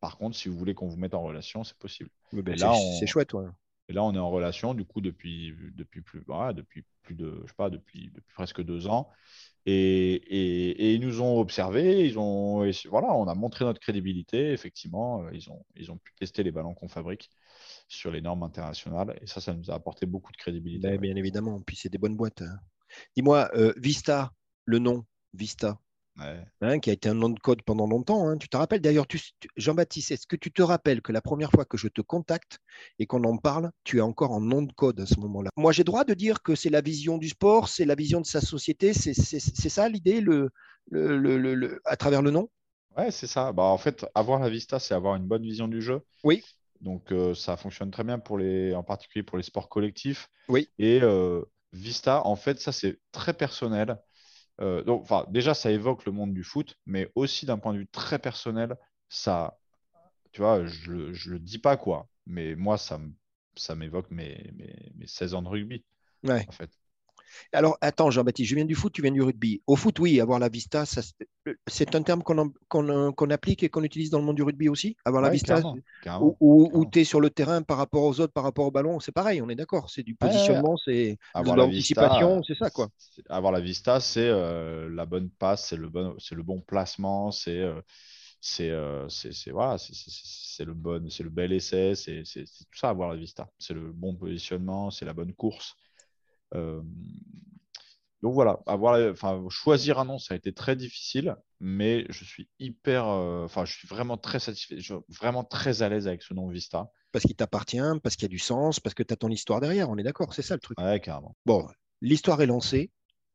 Par contre, si vous voulez qu'on vous mette en relation, c'est possible. Ben, c'est là, on- c'est chouette. ouais. Et là, on est en relation du coup depuis, depuis plus, voilà, depuis plus de, je sais pas, depuis, depuis presque deux ans. Et, et- et ils nous ont observé, ils ont, voilà, on a montré notre crédibilité. Effectivement, euh, ils ont, ils ont pu tester les ballons qu'on fabrique sur les normes internationales. Et ça, ça nous a apporté beaucoup de crédibilité. Ben, bien évidemment. Puis c'est des bonnes boîtes. hein. Dis-moi, euh, Vista, le nom Vista, Ouais. hein, qui a été un nom de code pendant longtemps. hein. Tu te rappelles? D'ailleurs, Jean-Baptiste, est-ce que tu te rappelles que la première fois que je te contacte et qu'on en parle, tu es encore en nom de code à ce moment-là? Moi, j'ai droit de dire que c'est la vision du sport, c'est la vision de sa société, c'est ça l'idée le, le- le- le- le- à travers le nom? Ouais, c'est ça. Bah, en fait, avoir la vista, c'est avoir une bonne vision du jeu. Oui. Donc, euh, ça fonctionne très bien pour les, en particulier pour les sports collectifs. Oui. Et euh, vista, en fait, ça, c'est très personnel. Euh, donc, déjà, ça évoque le monde du foot, mais aussi d'un point de vue très personnel, ça, tu vois, je ne le dis pas quoi, mais moi, ça, ça m'évoque mes, mes, mes 16 ans de rugby. Ouais. En fait. Alors, attends, Jean-Baptiste, je viens du foot, tu viens du rugby. Au foot, oui, avoir la vista, ça, c'est un terme qu'on qu'on- applique et qu'on utilise dans le monde du rugby aussi. Avoir la vista, carrément, carrément, où, tu es sur le terrain par rapport aux autres, par rapport au ballon, c'est pareil, on est d'accord. C'est du positionnement, c'est de l'anticipation, c'est ça, quoi. Avoir la vista, c'est euh, la bonne passe, c'est le bon, c'est le bon placement, c'est euh, c'est euh, voilà, le bon, c'est le bel essai, c'est tout ça avoir la vista. C'est le bon positionnement, c'est la bonne course. Euh, donc voilà, avoir, enfin, choisir un nom, ça a été très difficile, mais je suis hyper, euh, enfin, je suis vraiment très satisfait, je suis vraiment très à l'aise avec ce nom Vista. Parce qu'il t'appartient, parce qu'il y a du sens, parce que tu as ton histoire derrière, on est d'accord, c'est ça le truc. Ouais, carrément. Bon, l'histoire est lancée.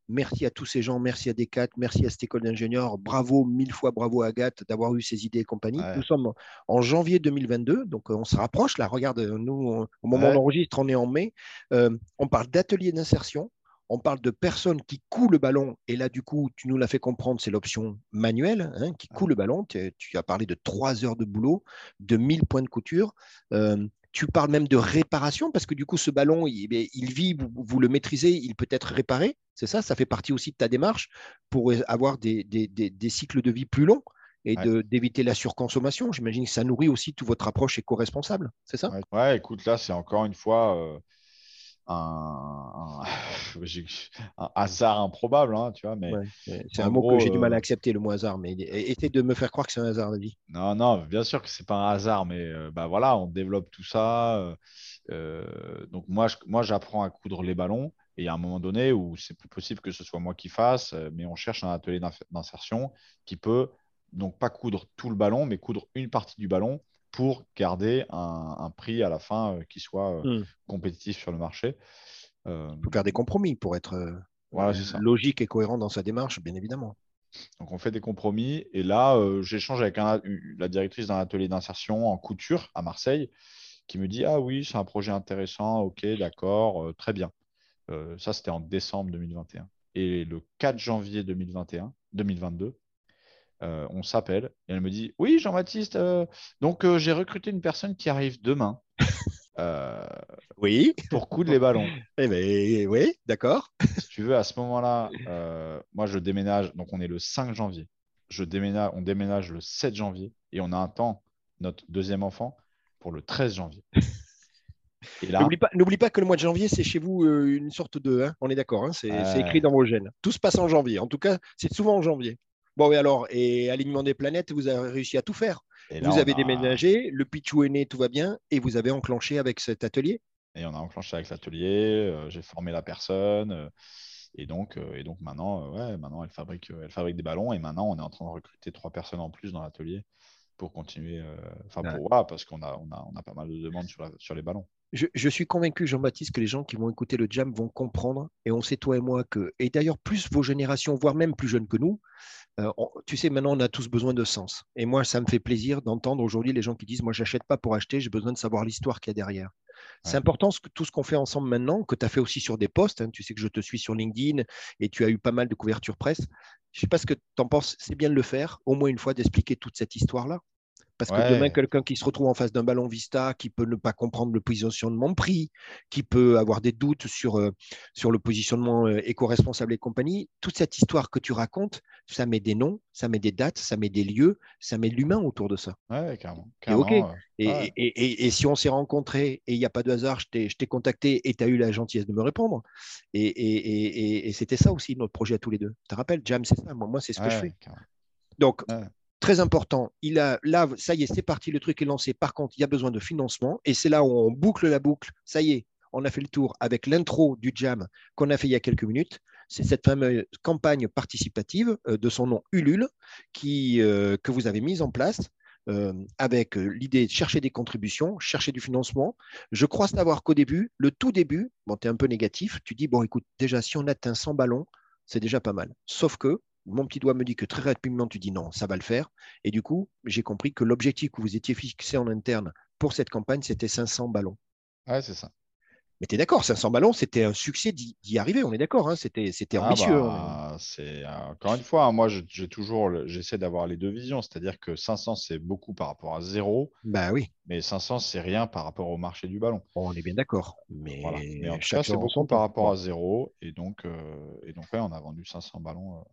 Merci à tous ces gens, merci à Decat, merci à cette école d'ingénieurs. Bravo, mille fois bravo à Agathe d'avoir eu ces idées et compagnie. Ouais. Nous sommes en janvier 2022, donc euh, on se rapproche là. Regarde, euh, nous, on- au moment Ouais. où on enregistre, on est en mai. Euh, on parle d'atelier d'insertion. On parle de personnes qui coulent le ballon. Et là, du coup, tu nous l'as fait comprendre, c'est l'option manuelle hein, qui coule le ballon. Tu, tu as parlé de trois heures de boulot, de 1000 points de couture. Euh, tu parles même de réparation parce que du coup, ce ballon, il, eh il vit, vous, vous le maîtrisez, il peut être réparé. C'est ça, ça fait partie aussi de ta démarche pour avoir des, des- des- des cycles de vie plus longs et Ouais. d'éviter la surconsommation. J'imagine que ça nourrit aussi toute votre approche éco-responsable. C'est ça? Ouais, ouais, écoute, là, c'est encore une fois euh, un, hasard improbable, hein, tu vois, mais Ouais. C'est un mot gros, que j'ai du mal à euh, accepter, le mot hasard. Mais essaie de me faire croire que c'est un hasard, la vie. non, non, bien sûr que c'est pas un hasard, mais euh, bah voilà, on développe tout ça. euh, euh, donc moi, je- moi, j'apprends à coudre les ballons, et il y a un moment donné où c'est plus possible que ce soit moi qui fasse, mais on cherche un atelier d'insertion qui peut donc pas coudre tout le ballon, mais coudre une partie du ballon pour garder un, un prix à la fin euh, qui soit euh, Hmm. compétitif sur le marché. Euh, Il faut faire des compromis pour être euh, Voilà, logique et cohérent dans sa démarche, bien évidemment. Donc on fait des compromis. Et là, euh, j'échange avec un- la directrice d'un atelier d'insertion en couture à Marseille qui me dit Ah oui, c'est un projet intéressant, ok, d'accord, euh, très bien. Euh, ça, c'était en décembre 2021. Et le 4 janvier 2021, 2022, euh, on s'appelle et elle me dit Oui, Jean-Baptiste, euh, donc euh, j'ai recruté une personne qui arrive demain Oui, pour coudre les ballons. eh ben, oui, d'accord. si tu veux, à ce moment-là, moi, je déménage. Donc, on est le 5 janvier. Je déménage, on déménage le 7 janvier et on a un temps, notre deuxième enfant, pour le 13 janvier. N'oublie pas, n'oublie pas que le mois de janvier, c'est chez vous euh, une sorte de. hein, on est d'accord, hein, c'est, écrit dans vos gènes. Tout se passe en janvier. En tout cas, c'est souvent en janvier. Bon, et alors, et alignement des planètes, vous avez réussi à tout faire. là, vous avez a- déménagé, le pitchou est né, tout va bien, et vous avez enclenché avec cet atelier. Et on a enclenché avec l'atelier. euh, j'ai formé la personne. euh, et donc, euh, et donc maintenant, euh, ouais, maintenant elle fabrique, euh, elle fabrique des ballons. Et maintenant, on est en train de recruter trois personnes en plus dans l'atelier pour continuer. euh, Enfin, Ouais. pour parce qu'on a, on a, on a pas mal de demandes sur, la- sur les ballons. Je, je suis convaincu, Jean-Baptiste, que les gens qui vont écouter le jam vont comprendre, et on sait, toi et moi, que, et d'ailleurs, plus vos générations, voire même plus jeunes que nous, euh, on- tu sais, maintenant, on a tous besoin de sens. Et moi, ça me fait plaisir d'entendre aujourd'hui les gens qui disent, moi, j'achète pas pour acheter, j'ai besoin de savoir l'histoire qu'il y a derrière. C'est important ce que, tout ce qu'on fait ensemble maintenant, que tu as fait aussi sur des posts. hein. tu sais que je te suis sur LinkedIn et tu as eu pas mal de couvertures presse. Je sais pas ce que tu en penses. C'est bien de le faire, au moins une fois, d'expliquer toute cette histoire-là. Parce que demain, quelqu'un qui se retrouve en face d'un ballon Vista, qui peut ne pas comprendre le positionnement de prix, qui peut avoir des doutes sur, euh, sur le positionnement euh, éco-responsable et compagnie, toute cette histoire que tu racontes, ça met des noms, ça met des dates, ça met des lieux, ça met de l'humain autour de ça. Ouais, carrément. Et carrément, Et, ouais. et- et- et si on s'est rencontrés et il n'y a pas de hasard, je t'ai contacté et tu as eu la gentillesse de me répondre. Et, c'était ça aussi notre projet à tous les deux. Tu te rappelles, Jam, c'est ça? Moi, moi c'est ce que je fais. carrément. Donc. Très important. Il a, là, ça y est, c'est parti, le truc est lancé. Par contre, il y a besoin de financement. Et c'est là où on boucle la boucle. Ça y est, on a fait le tour avec l'intro du Jam qu'on a fait il y a quelques minutes. C'est cette fameuse campagne participative euh, de son nom Ulule qui, euh, que vous avez mise en place euh, avec l'idée de chercher des contributions, chercher du financement. Je crois savoir qu'au début, le tout début, bon, tu es un peu négatif, tu dis, bon, écoute, déjà, si on atteint 100 ballons, c'est déjà pas mal. Sauf que mon petit doigt me dit que très rapidement, tu dis non, ça va le faire. Et du coup, j'ai compris que l'objectif que vous étiez fixé en interne pour cette campagne, c'était 500 ballons. Ouais, c'est ça. Mais tu es d'accord, 500 ballons, c'était un succès d'y arriver, on est d'accord, hein, c'était ah ambitieux. Bah, c'est encore une fois, hein, moi j'ai toujours, j'essaie d'avoir les deux visions, c'est-à-dire que 500 c'est beaucoup par rapport à zéro. Bah oui. Mais 500 c'est rien par rapport au marché du ballon. on est bien d'accord. Mais, en tout cas, c'est beaucoup par rapport à zéro, et donc, euh, et donc on a vendu 500 ballons euh,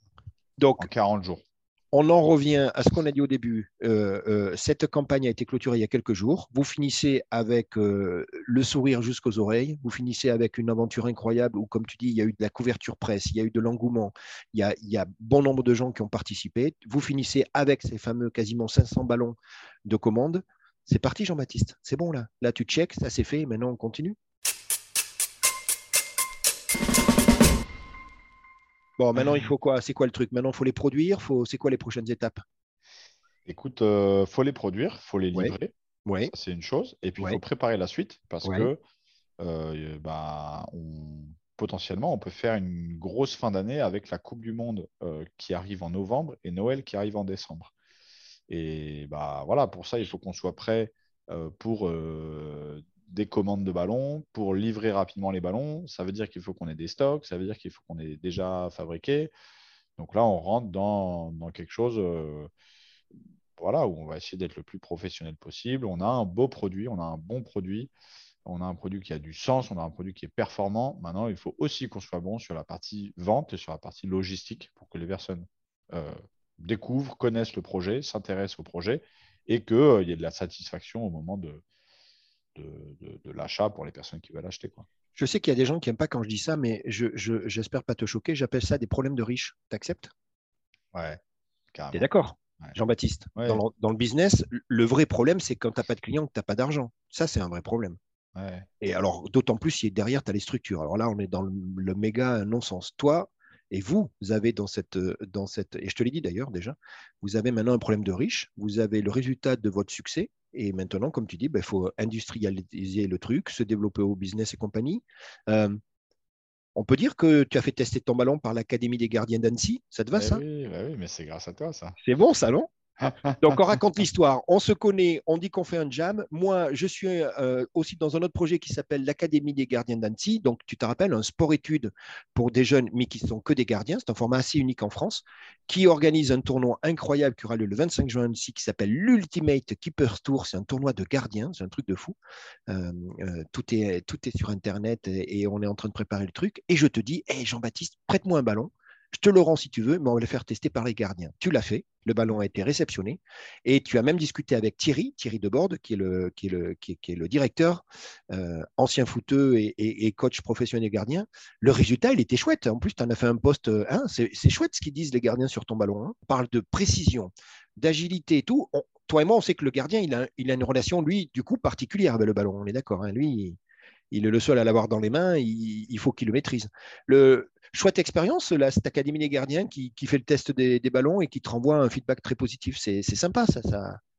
donc, en 40 jours on en revient à ce qu'on a dit au début. Euh, euh, cette campagne a été clôturée il y a quelques jours. Vous finissez avec euh, le sourire jusqu'aux oreilles. Vous finissez avec une aventure incroyable où, comme tu dis, il y a eu de la couverture presse, il y a eu de l'engouement, il, y a, bon nombre de gens qui ont participé. Vous finissez avec ces fameux quasiment 500 ballons de commande. C'est parti, Jean-Baptiste. C'est bon là. Là, tu checks, ça c'est fait. Maintenant, on continue. Bon, maintenant, il faut quoi? C'est quoi le truc? Maintenant, il faut les produire? Faut... C'est quoi les prochaines étapes? Écoute, il euh, faut les produire, il faut les livrer. Oui. C'est une chose. Et puis, il faut préparer la suite parce que euh, bah, potentiellement, on peut faire une grosse fin d'année avec la Coupe du Monde euh, qui arrive en novembre et Noël qui arrive en décembre. Et bah, voilà, pour ça, il faut qu'on soit prêt pour des commandes de ballons pour livrer rapidement les ballons. Ça veut dire qu'il faut qu'on ait des stocks, ça veut dire qu'il faut qu'on ait déjà fabriqué. Donc là, on rentre dans, quelque chose euh, voilà, où on va essayer d'être le plus professionnel possible. On a un beau produit, on a un bon produit, on a un produit qui a du sens, on a un produit qui est performant. Maintenant, il faut aussi qu'on soit bon sur la partie vente et sur la partie logistique pour que les personnes euh, découvrent, connaissent le projet, s'intéressent au projet et qu'il euh, y ait de la satisfaction au moment de, de, l'achat pour les personnes qui veulent acheter. Quoi. Je sais qu'il y a des gens qui n'aiment pas quand je dis ça, mais j'espère je, pas te choquer. J'appelle ça des problèmes de riches. Tu acceptes Ouais, carrément. Tu es d'accord Jean-Baptiste, dans, le business, le vrai problème, c'est quand tu n'as pas de clients, que tu n'as pas d'argent. Ça, c'est un vrai problème. Et alors, d'autant plus si derrière, tu as les structures. Alors là, on est dans le, méga non-sens. Toi, et vous, vous avez dans cette, dans cette, et je te l'ai dit d'ailleurs déjà, vous avez maintenant un problème de riche, vous avez le résultat de votre succès, et maintenant, comme tu dis, il ben, faut industrialiser le truc, se développer au business et compagnie. Euh, on peut dire que tu as fait tester ton ballon par l'Académie des gardiens d'Annecy. Ça te va, eh ça? oui, bah oui, mais c'est grâce à toi, ça. C'est bon, ça, non? Donc, on raconte l'histoire. On se connaît, on dit qu'on fait un jam. Moi, je suis euh, aussi dans un autre projet qui s'appelle l'Académie des gardiens d'Annecy. Donc, tu te rappelles, un sport-études pour des jeunes, mais qui sont que des gardiens. C'est un format assez unique en France, qui organise un tournoi incroyable qui aura lieu le 25 juin à Annecy, qui s'appelle l'Ultimate Keepers Tour. C'est un tournoi de gardiens. C'est un truc de fou. Euh, euh, tout, est, tout est sur Internet et, on est en train de préparer le truc. Et je te dis, hé Jean-Baptiste, prête-moi un ballon. Je te le rends si tu veux, mais on va le faire tester par les gardiens. Tu l'as fait, le ballon a été réceptionné, et tu as même discuté avec Thierry, Thierry Deborde, qui est le, qui est le, qui est, le directeur, euh, ancien footeux et, coach professionnel gardien. Le résultat, il était chouette. En plus, tu en as fait un poste. Hein, c'est chouette ce qu'ils disent les gardiens sur ton ballon. Hein. On parle de précision, d'agilité et tout. toi et moi, on sait que le gardien, il a, il a une relation, lui, du coup, particulière avec le ballon. On est d'accord. Hein. Lui, il est le seul à l'avoir dans les mains, il, faut qu'il le maîtrise. Le, chouette expérience, là, cette Académie des gardiens qui, fait le test des, ballons et qui te renvoie un feedback très positif. C'est sympa, ça,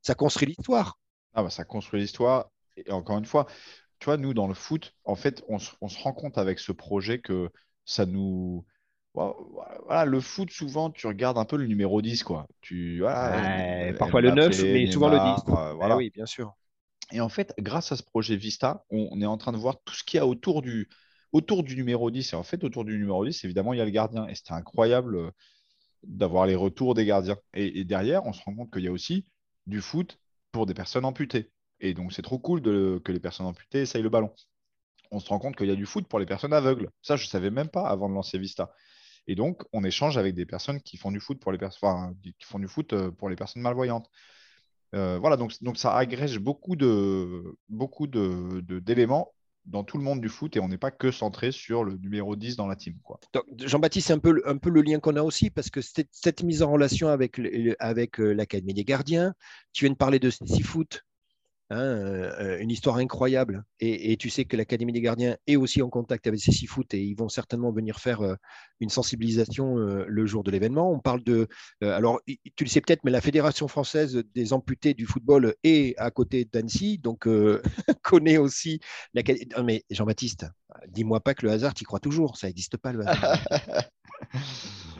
ça, construit l'histoire. Ah bah, ça construit l'histoire. Et encore une fois, tu vois, nous, dans le foot, en fait, on, se rend compte avec ce projet que ça nous. Voilà, le foot, souvent, tu regardes un peu le numéro 10, quoi. Tu, parfois le 9, mais souvent le 10. voilà. oui, bien sûr. Et en fait, grâce à ce projet Vista, on, est en train de voir tout ce qu'il y a autour du, autour du numéro 10. Et en fait, autour du numéro 10, évidemment, il y a le gardien. Et c'était incroyable euh, d'avoir les retours des gardiens. Et, derrière, on se rend compte qu'il y a aussi du foot pour des personnes amputées. Et donc, c'est trop cool que les personnes amputées essayent le ballon. On se rend compte qu'il y a du foot pour les personnes aveugles. Ça, je ne savais même pas avant de lancer Vista. Et donc, on échange avec des personnes qui font du foot pour les, personnes, qui font du foot euh, pour les personnes malvoyantes. Euh, voilà, donc, donc ça agrège beaucoup de beaucoup d'éléments dans tout le monde du foot et on n'est pas que centré sur le numéro 10 dans la team. Jean-Baptiste, c'est un peu, un peu le lien qu'on a aussi parce que cette, mise en relation avec, avec euh, l'Académie des gardiens, tu viens de parler de six foot Hein, euh, une histoire incroyable. Et, tu sais que l'Académie des gardiens est aussi en contact avec ces six foot et ils vont certainement venir faire euh, une sensibilisation euh, le jour de l'événement. On parle de. alors, tu le sais peut-être, mais la Fédération française des amputés du football est à côté d'Annecy, donc connaît aussi l'Académie. Mais Jean-Baptiste, dis-moi pas que le hasard, tu crois toujours. Ça n'existe pas le hasard.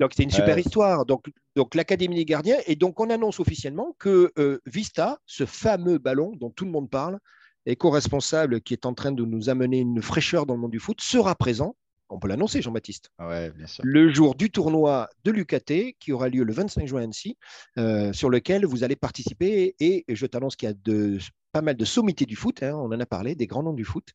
Donc, c'est une super Ouais. histoire. Donc, donc l'Académie des gardiens. Et donc, on annonce officiellement que euh, Vista, ce fameux ballon dont tout le monde parle, éco-responsable qui est en train de nous amener une fraîcheur dans le monde du foot, sera présent. On peut l'annoncer, Jean-Baptiste. Ouais, bien sûr. Le jour du tournoi de l'UKT qui aura lieu le 25 juin à Annecy, euh, sur lequel vous allez participer. Et je t'annonce qu'il y a de, pas mal de sommités du foot, hein, on en a parlé, des grands noms du foot,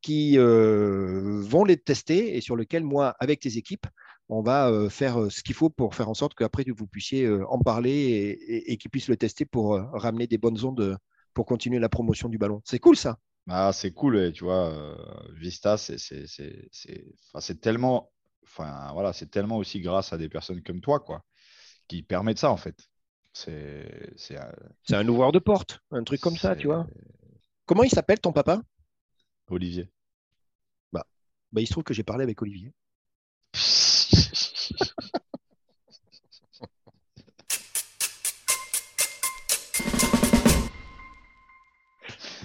qui euh, vont les tester et sur lequel, moi, avec tes équipes, on va euh, faire ce qu'il faut pour faire en sorte qu'après, vous puissiez euh, en parler et, et- et qu'ils puissent le tester pour euh, ramener des bonnes ondes pour continuer la promotion du ballon. C'est cool ça. Ah, c'est cool, et tu vois, Vista, c'est c'est- c'est- c'est- enfin, c'est tellement, enfin, voilà, c'est tellement aussi grâce à des personnes comme toi, quoi, qui permettent ça, en fait. C'est, c'est, euh, C'est un ouvreur de porte, un truc comme ça, tu vois. Comment il s'appelle ton papa? Olivier. bah, Il se trouve que j'ai parlé avec Olivier.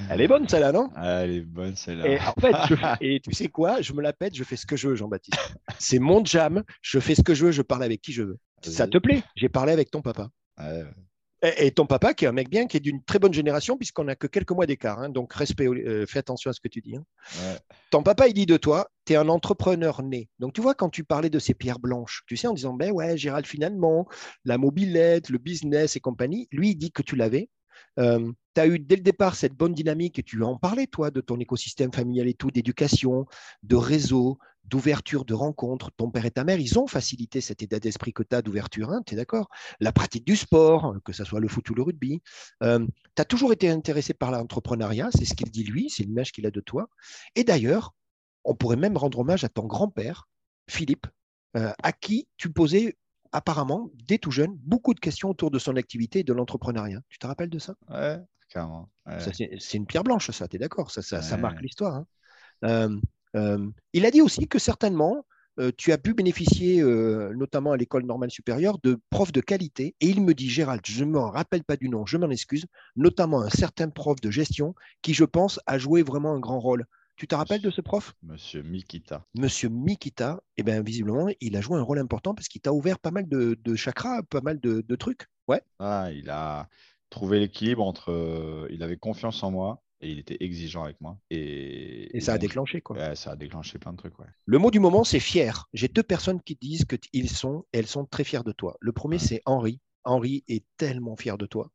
Elle est bonne celle-là, non? Ah, elle est bonne, celle-là. Et en fait, je fais- et tu sais quoi? Je me la pète, je fais ce que je veux, Jean-Baptiste. C'est mon jam, je fais ce que je veux, je parle avec qui je veux. Ça te plaît? J'ai parlé avec ton papa. Ouais, Et, et ton papa, qui est un mec bien, qui est d'une très bonne génération, puisqu'on n'a que quelques mois d'écart. hein, donc, respect, euh, fais attention à ce que tu dis. hein. ouais. Ton papa, il dit de toi, tu es un entrepreneur né. Donc, tu vois, quand tu parlais de ces pierres blanches, tu sais, en disant, ben ouais, Gérald, finalement, la mobilette, le business et compagnie, lui, il dit que tu l'avais. Tu as eu dès le départ cette bonne dynamique et tu en parlais, toi, de ton écosystème familial et tout, d'éducation, de réseau, d'ouverture, de rencontres. Ton père et ta mère, ils ont facilité cet état d'esprit que tu as d'ouverture, hein, tu es d'accord? La pratique du sport, que ce soit le foot ou le rugby. tu as toujours été intéressé par l'entrepreneuriat, c'est ce qu'il dit lui, c'est l'image qu'il a de toi. Et d'ailleurs, on pourrait même rendre hommage à ton grand-père, Philippe, euh, à qui tu posais apparemment, dès tout jeune, beaucoup de questions autour de son activité et de l'entrepreneuriat. Tu te rappelles de ça, Ouais, carrément. Ouais. C'est, une pierre blanche, ça, tu es d'accord? Ça, ça, marque l'histoire. hein. Euh, euh, il a dit aussi que certainement, euh, tu as pu bénéficier, notamment à l'école normale supérieure, de profs de qualité. Et il me dit, Gérald, je ne m'en rappelle pas du nom, je m'en excuse, notamment un certain prof de gestion qui, je pense, a joué vraiment un grand rôle. Tu te rappelles de ce prof? Monsieur Mikita. Monsieur Mikita, eh bien, visiblement, il a joué un rôle important parce qu'il t'a ouvert pas mal de, de chakras, pas mal de, de trucs. Ouais. Ah, il a trouvé l'équilibre entre. euh, il avait confiance en moi et il était exigeant avec moi. Et, Et ça a donc, déclenché, quoi. ouais, ça a déclenché plein de trucs. Ouais. Le mot du moment, c'est fier. J'ai deux personnes qui disent qu'ils sont, elles sont très fiers de toi. Le premier, Ouais. c'est Henri. Henri est tellement fier de toi.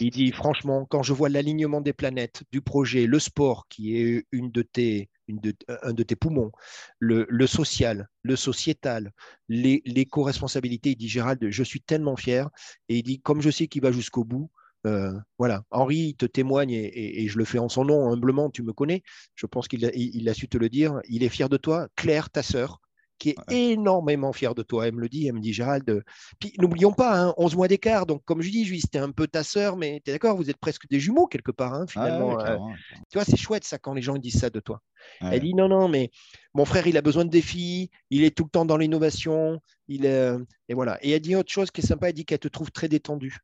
Il dit franchement, quand je vois l'alignement des planètes, du projet, le sport qui est une de tes, une de, un de tes poumons, le, le social, le sociétal, les- l'éco-responsabilité, il dit Gérald, je suis tellement fier. Et il dit, comme je sais qu'il va jusqu'au bout, euh, voilà, Henri te témoigne et, et- et je le fais en son nom, humblement, tu me connais. Je pense qu'il a, il- il a su te le dire. Il est fier de toi. Claire, ta sœur, qui est Ouais. énormément fière de toi. Elle me le dit, elle me dit, Gérald, euh, puis n'oublions pas, hein, 11 mois d'écart. Donc, comme je dis, Julie, c'était un peu ta sœur, mais tu es d'accord, vous êtes presque des jumeaux quelque part, hein, Ah, finalement. ouais, euh, tu vois, c'est chouette ça quand les gens disent ça de toi. Elle dit non, non, mais mon frère, il a besoin de défis, il est tout le temps dans l'innovation, il est... euh, et voilà. Et elle dit autre chose qui est sympa, elle dit qu'elle te trouve très détendue.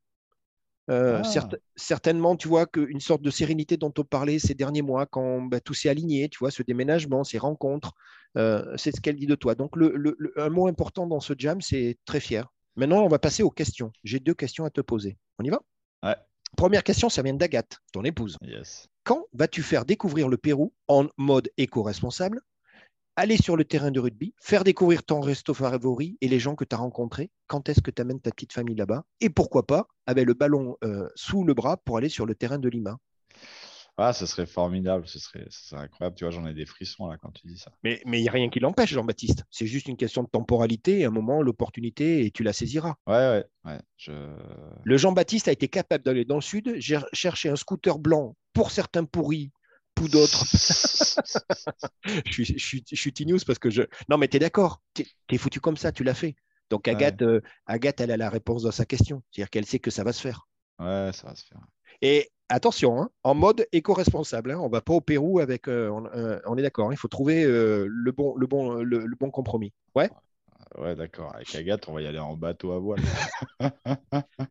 Euh, Ah. certainement, tu vois, qu'une sorte de sérénité dont on parlait ces derniers mois, quand bah, tout s'est aligné, tu vois, ce déménagement, ces rencontres, euh, c'est ce qu'elle dit de toi. Donc, le, le- le- un mot important dans ce jam, c'est très fier. Maintenant, on va passer aux questions. J'ai deux questions à te poser. On y va? Ouais. Première question, ça vient d'Agathe, ton épouse. Yes. Quand vas-tu faire découvrir le Pérou en mode éco-responsable? Aller sur le terrain de rugby, faire découvrir ton resto favori et les gens que tu as rencontrés. Quand est-ce que tu amènes ta petite famille là-bas? Et pourquoi pas, avec le ballon euh, sous le bras pour aller sur le terrain de Lima? Ah, ce serait formidable, ce serait, ce serait incroyable. Tu vois, j'en ai des frissons là quand tu dis ça. Mais il n'y a rien qui l'empêche, Jean-Baptiste. C'est juste une question de temporalité, un moment, l'opportunité, et tu la saisiras. Ouais, ouais, ouais. Je... Le Jean-Baptiste a été capable d'aller dans le sud, j'ai cherché un scooter blanc pour certains pourris, d'autres. je suis, je suis, je suis tignouse parce que je. Non, mais tu es d'accord. Tu es, foutu comme ça, tu l'as fait. Donc, Agathe, euh, Agathe, elle a la réponse dans sa question. C'est-à-dire qu'elle sait que ça va se faire. Ouais, ça va se faire. Et attention, hein, en mode éco-responsable. Hein, on ne va pas au Pérou avec. Euh, on, euh, on, est d'accord. Hein, il faut trouver le, bon, le, bon, le, le, bon compromis. Ouais. Ouais, d'accord. Avec Agathe, on va y aller en bateau à voile. donc,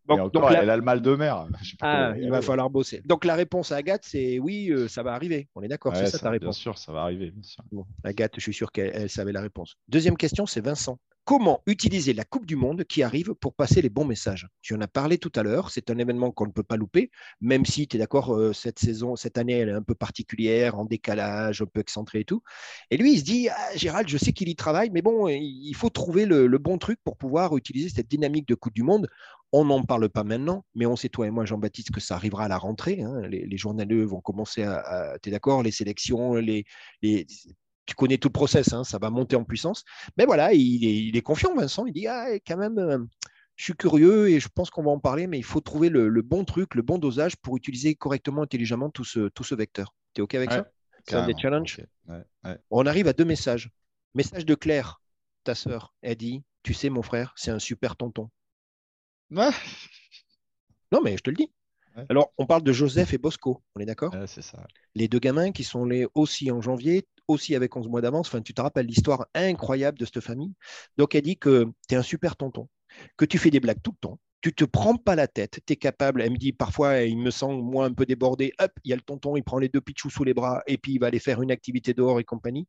encore, donc la... elle a le mal de mer. Ah, il va falloir bosser. Donc la réponse à Agathe, c'est oui, euh, ça va arriver. On est d'accord, ouais, c'est ça, ça ta réponse. Bien sûr, ça va arriver. Bien sûr. Bon, Agathe, je suis sûr qu'elle savait la réponse. Deuxième question, c'est Vincent. Comment utiliser la Coupe du Monde qui arrive pour passer les bons messages. Tu en as parlé tout à l'heure, c'est un événement qu'on ne peut pas louper, même si tu es d'accord, euh, cette saison, cette année, elle est un peu particulière, en décalage, un peu excentrée et tout. Et lui, il se dit, ah, Gérald, je sais qu'il y travaille, mais bon, il faut trouver le, bon truc pour pouvoir utiliser cette dynamique de Coupe du Monde. On n'en parle pas maintenant, mais on sait, toi et moi, Jean-Baptiste, que ça arrivera à la rentrée. Hein. Les, les, journaleux vont commencer à, tu es d'accord, les sélections, les, les tu connais tout le process, hein, ça va monter en puissance. Mais voilà, il est, confiant, Vincent. Il dit ah, quand même, euh, je suis curieux et je pense qu'on va en parler, mais il faut trouver le, bon truc, le bon dosage pour utiliser correctement, intelligemment tout ce, tout ce vecteur. Tu es OK avec ça? C'est un des challenges? On arrive à deux messages. Message de Claire, ta sœur. Elle dit Tu sais, mon frère, c'est un super tonton. Non, mais je te le dis. Alors, on parle de Joseph et Bosco, on est d'accord? C'est ça. Les deux gamins qui sont les aussi en janvier, aussi avec 11 mois d'avance. Enfin, tu te rappelles l'histoire incroyable de cette famille. Donc, elle dit que tu es un super tonton, que tu fais des blagues tout le temps, tu te prends pas la tête, tu es capable. Elle me dit parfois, il me sent moi un peu débordé. Hop, il y a le tonton, il prend les deux pitchous sous les bras et puis il va aller faire une activité dehors et compagnie.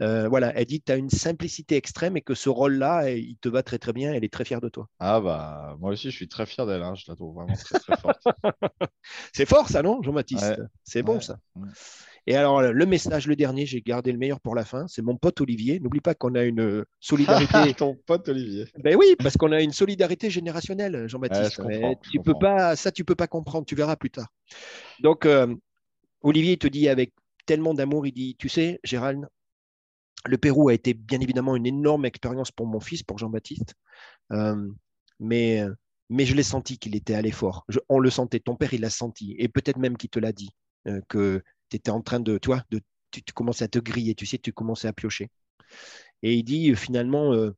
Euh, voilà, elle dit que tu as une simplicité extrême et que ce rôle-là, il te va très très bien. Elle est très fière de toi. Ah bah, moi aussi, je suis très fier d'elle. Hein. Je la trouve vraiment très très forte. c'est fort ça, non, Jean-Baptiste? C'est bon ça. Et alors, le message, le dernier, j'ai gardé le meilleur pour la fin, c'est mon pote Olivier. N'oublie pas qu'on a une solidarité. Ton pote Olivier. Ben oui, parce qu'on a une solidarité générationnelle, Jean-Baptiste. tu peux pas, ça, tu peux pas comprendre, tu verras plus tard. Donc, euh, Olivier te dit avec tellement d'amour, il dit, tu sais, Gérald, le Pérou a été bien évidemment une énorme expérience pour mon fils, pour Jean-Baptiste. Euh, mais, mais je l'ai senti qu'il était à l'effort. On le sentait. Ton père, il l'a senti. Et peut-être même qu'il te l'a dit. Euh, que tu étais en train de, toi, de, tu, commençais à te griller, tu sais, tu commençais à piocher. Et il dit finalement, euh,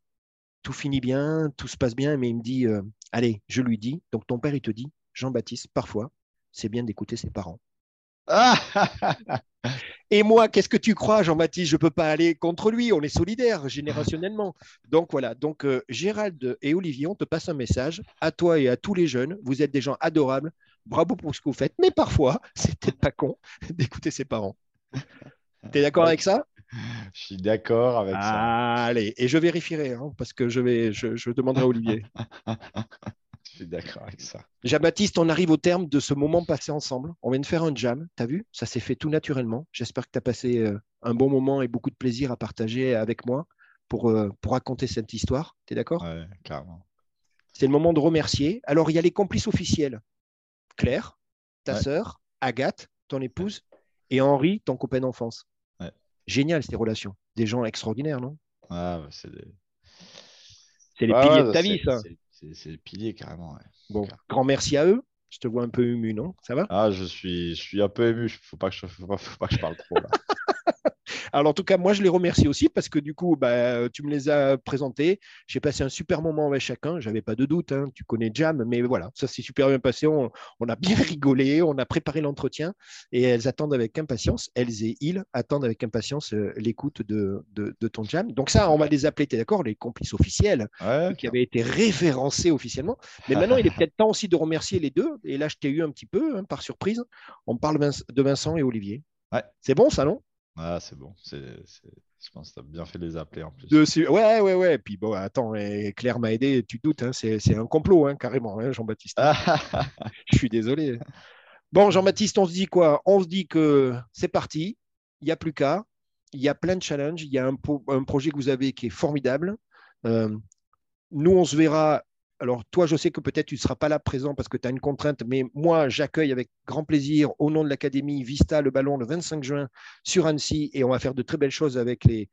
tout finit bien, tout se passe bien, mais il me dit, allez, je lui dis, donc ton père, il te dit, Jean-Baptiste, parfois, c'est bien d'écouter ses parents. Et moi, qu'est-ce que tu crois, Jean-Baptiste? Je ne peux pas aller contre lui. On est solidaires générationnellement. Donc voilà. Donc euh, Gérald et Olivier, on te passe un message à toi et à tous les jeunes. Vous êtes des gens adorables. Bravo pour ce que vous faites. Mais parfois, c'est peut-être pas con d'écouter ses parents. Tu es d'accord avec ça? Je suis d'accord avec ça. Allez, et je vérifierai hein, parce que je vais, je demanderai à Olivier. d'accord avec ça. Jean-Baptiste, on arrive au terme de ce moment passé ensemble. On vient de faire un jam, tu as vu? Ça s'est fait tout naturellement. J'espère que tu as passé euh, un bon moment et beaucoup de plaisir à partager avec moi pour, euh, pour raconter cette histoire. Tu es d'accord? Oui, carrément. C'est le moment de remercier. Alors, il y a les complices officiels. Claire, ta sœur, Agathe, ton épouse, et Henri, ton copain d'enfance. Génial, ces relations. Des gens extraordinaires, non? Ah, c'est des... les piliers de ta vie, ça. C'est le pilier carrément. Bon, grand merci à eux. Je te vois un peu ému, non? Ça va? Ah, je suis, je suis un peu ému. Faut pas que je, faut pas que je parle trop. Là. Alors, en tout cas, moi, je les remercie aussi parce que du coup, bah, tu me les as présentés. J'ai passé un super moment avec chacun. J'avais pas de doute. Hein. Tu connais Jam, mais voilà, ça s'est super bien passé. On, a bien rigolé. On a préparé l'entretien et elles attendent avec impatience. Elles et ils attendent avec impatience euh, l'écoute de, de, ton Jam. Donc, ça, on va les appeler, tu es d'accord, les complices officiels qui avaient été référencés officiellement. Mais maintenant, il est peut-être temps aussi de remercier les deux. Et là, je t'ai eu un petit peu hein, par surprise. On parle de Vincent et Olivier. C'est bon, ça, non? Ah, c'est bon. C'est, Je pense que tu as bien fait de les appeler en plus. Dessus. Ouais, ouais, ouais. Puis bon, attends, Claire m'a aidé, tu doutes, hein, c'est, un complot, hein, carrément, hein, Jean-Baptiste. Je suis désolé. Bon, Jean-Baptiste, on se dit quoi? On se dit que c'est parti, il n'y a plus qu'à. Il y a plein de challenges. Il y a un, un, projet que vous avez qui est formidable. Euh, nous, on se verra alors toi, je sais que peut-être tu ne seras pas là présent parce que tu as une contrainte, mais moi, j'accueille avec grand plaisir au nom de l'Académie Vista le ballon le 25 juin sur Annecy et on va faire de très belles choses avec les,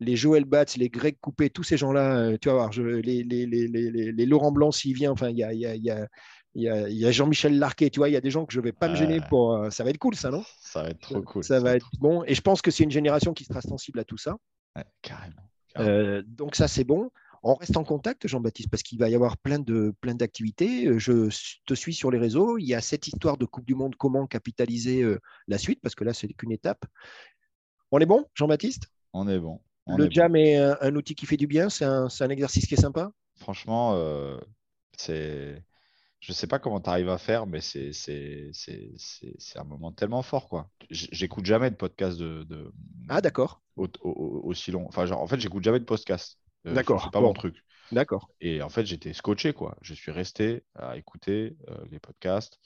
les Joël Batz, les Greg Coupé, tous ces gens-là. Euh, tu vas voir, je, les, les, les, Laurent Blanc s'il vient, enfin, il y a, y a, y a il y a, Jean-Michel Larquet, tu vois, il y a des gens que je ne vais pas me gêner pour. Euh, ça va être cool, ça, non? Ça va être trop cool. Ça, va être bon. Et je pense que c'est une génération qui sera sensible à tout ça. carrément. Euh, donc, ça, c'est bon. On reste en contact, Jean-Baptiste, parce qu'il va y avoir plein de plein d'activités. Euh, je te suis sur les réseaux. Il y a cette histoire de Coupe du Monde, comment capitaliser euh, la suite, parce que là, c'est qu'une étape. On est bon, Jean-Baptiste? On est bon. le jam est un, outil qui fait du bien. C'est un, exercice qui est sympa? Franchement, euh, c'est. Je ne sais pas comment tu arrives à faire, mais c'est un moment tellement fort. quoi. J'écoute jamais de podcast de, Ah, d'accord. aussi long. Enfin, genre, en fait, j'écoute jamais de podcast D'accord, C'est pas bon. mon truc. D'accord. Et en fait, j'étais scotché, quoi. Je suis resté à écouter euh, les podcasts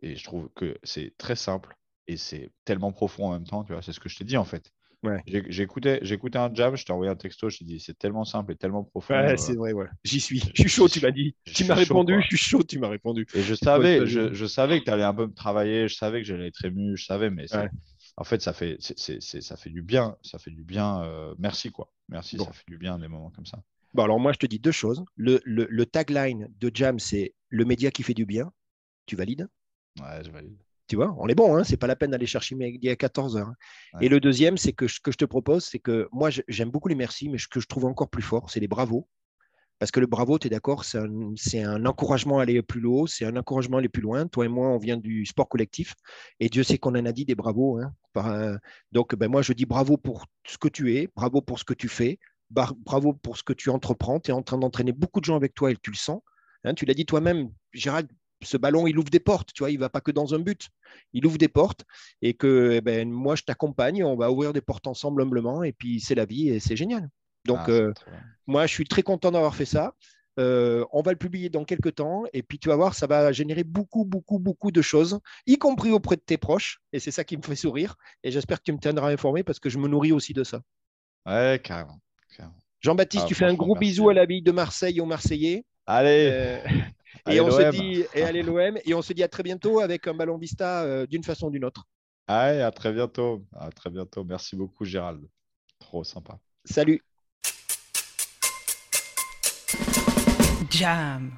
et je trouve que c'est très simple et c'est tellement profond en même temps, tu vois. C'est ce que je t'ai dit, en fait. Ouais. J'ai écouté un jam, je t'ai envoyé un texto, je t'ai dit, c'est tellement simple et tellement profond. Ouais, euh, c'est vrai, ouais. J'y suis. Je suis chaud, tu m'as dit. Tu m'as répondu, quoi. je suis chaud, tu m'as répondu. Et je savais, je, savais que tu allais un peu me travailler, je savais que j'allais être ému, je savais, mais c'est- Ouais. En fait, ça fait, ça fait du bien, ça fait du bien. euh, merci, quoi. Merci, Bon. ça fait du bien des moments comme ça. Bon, alors moi, je te dis deux choses. Le, le- le tagline de Jam, c'est le média qui fait du bien. Tu valides Ouais, je valide. Tu vois, on est bon, hein, c'est pas la peine d'aller chercher midi à 14 heures. Ouais. Et le deuxième, c'est que ce que je te propose, c'est que moi, j'aime beaucoup les merci, mais ce que je trouve encore plus fort, c'est les bravos. Parce que le bravo, tu es d'accord, c'est un, encouragement à aller plus haut, c'est un encouragement à aller plus loin. Toi et moi, on vient du sport collectif. Et Dieu sait qu'on en a dit des bravos. hein, un- Donc, ben, moi, je dis bravo pour ce que tu es, bravo pour ce que tu fais, bravo pour ce que tu entreprends. Tu es en train d'entraîner beaucoup de gens avec toi et tu le sens. Hein, tu l'as dit toi-même, Gérald, ce ballon, il ouvre des portes, tu vois, il ne va pas que dans un but. Il ouvre des portes et que eh ben, moi, je t'accompagne, on va ouvrir des portes ensemble humblement et puis c'est la vie et c'est génial. Donc, Ah, euh, moi, je suis très content d'avoir fait ça. Euh, on va le publier dans quelques temps et puis tu vas voir, ça va générer beaucoup, beaucoup, beaucoup de choses, y compris auprès de tes proches. Et c'est ça qui me fait sourire. Et j'espère que tu me tiendras informé parce que je me nourris aussi de ça. Ouais, carrément. carrément. Jean-Baptiste, Ah, tu fais un gros merci. bisou à la ville de Marseille et aux Marseillais. Allez, Euh, allez, et on se dit, et allez l'OM, et on se dit à très bientôt avec un ballon Vista euh, d'une façon ou d'une autre. Allez, à très bientôt. À très bientôt. Merci beaucoup, Gérald. Trop sympa. Salut. Jam.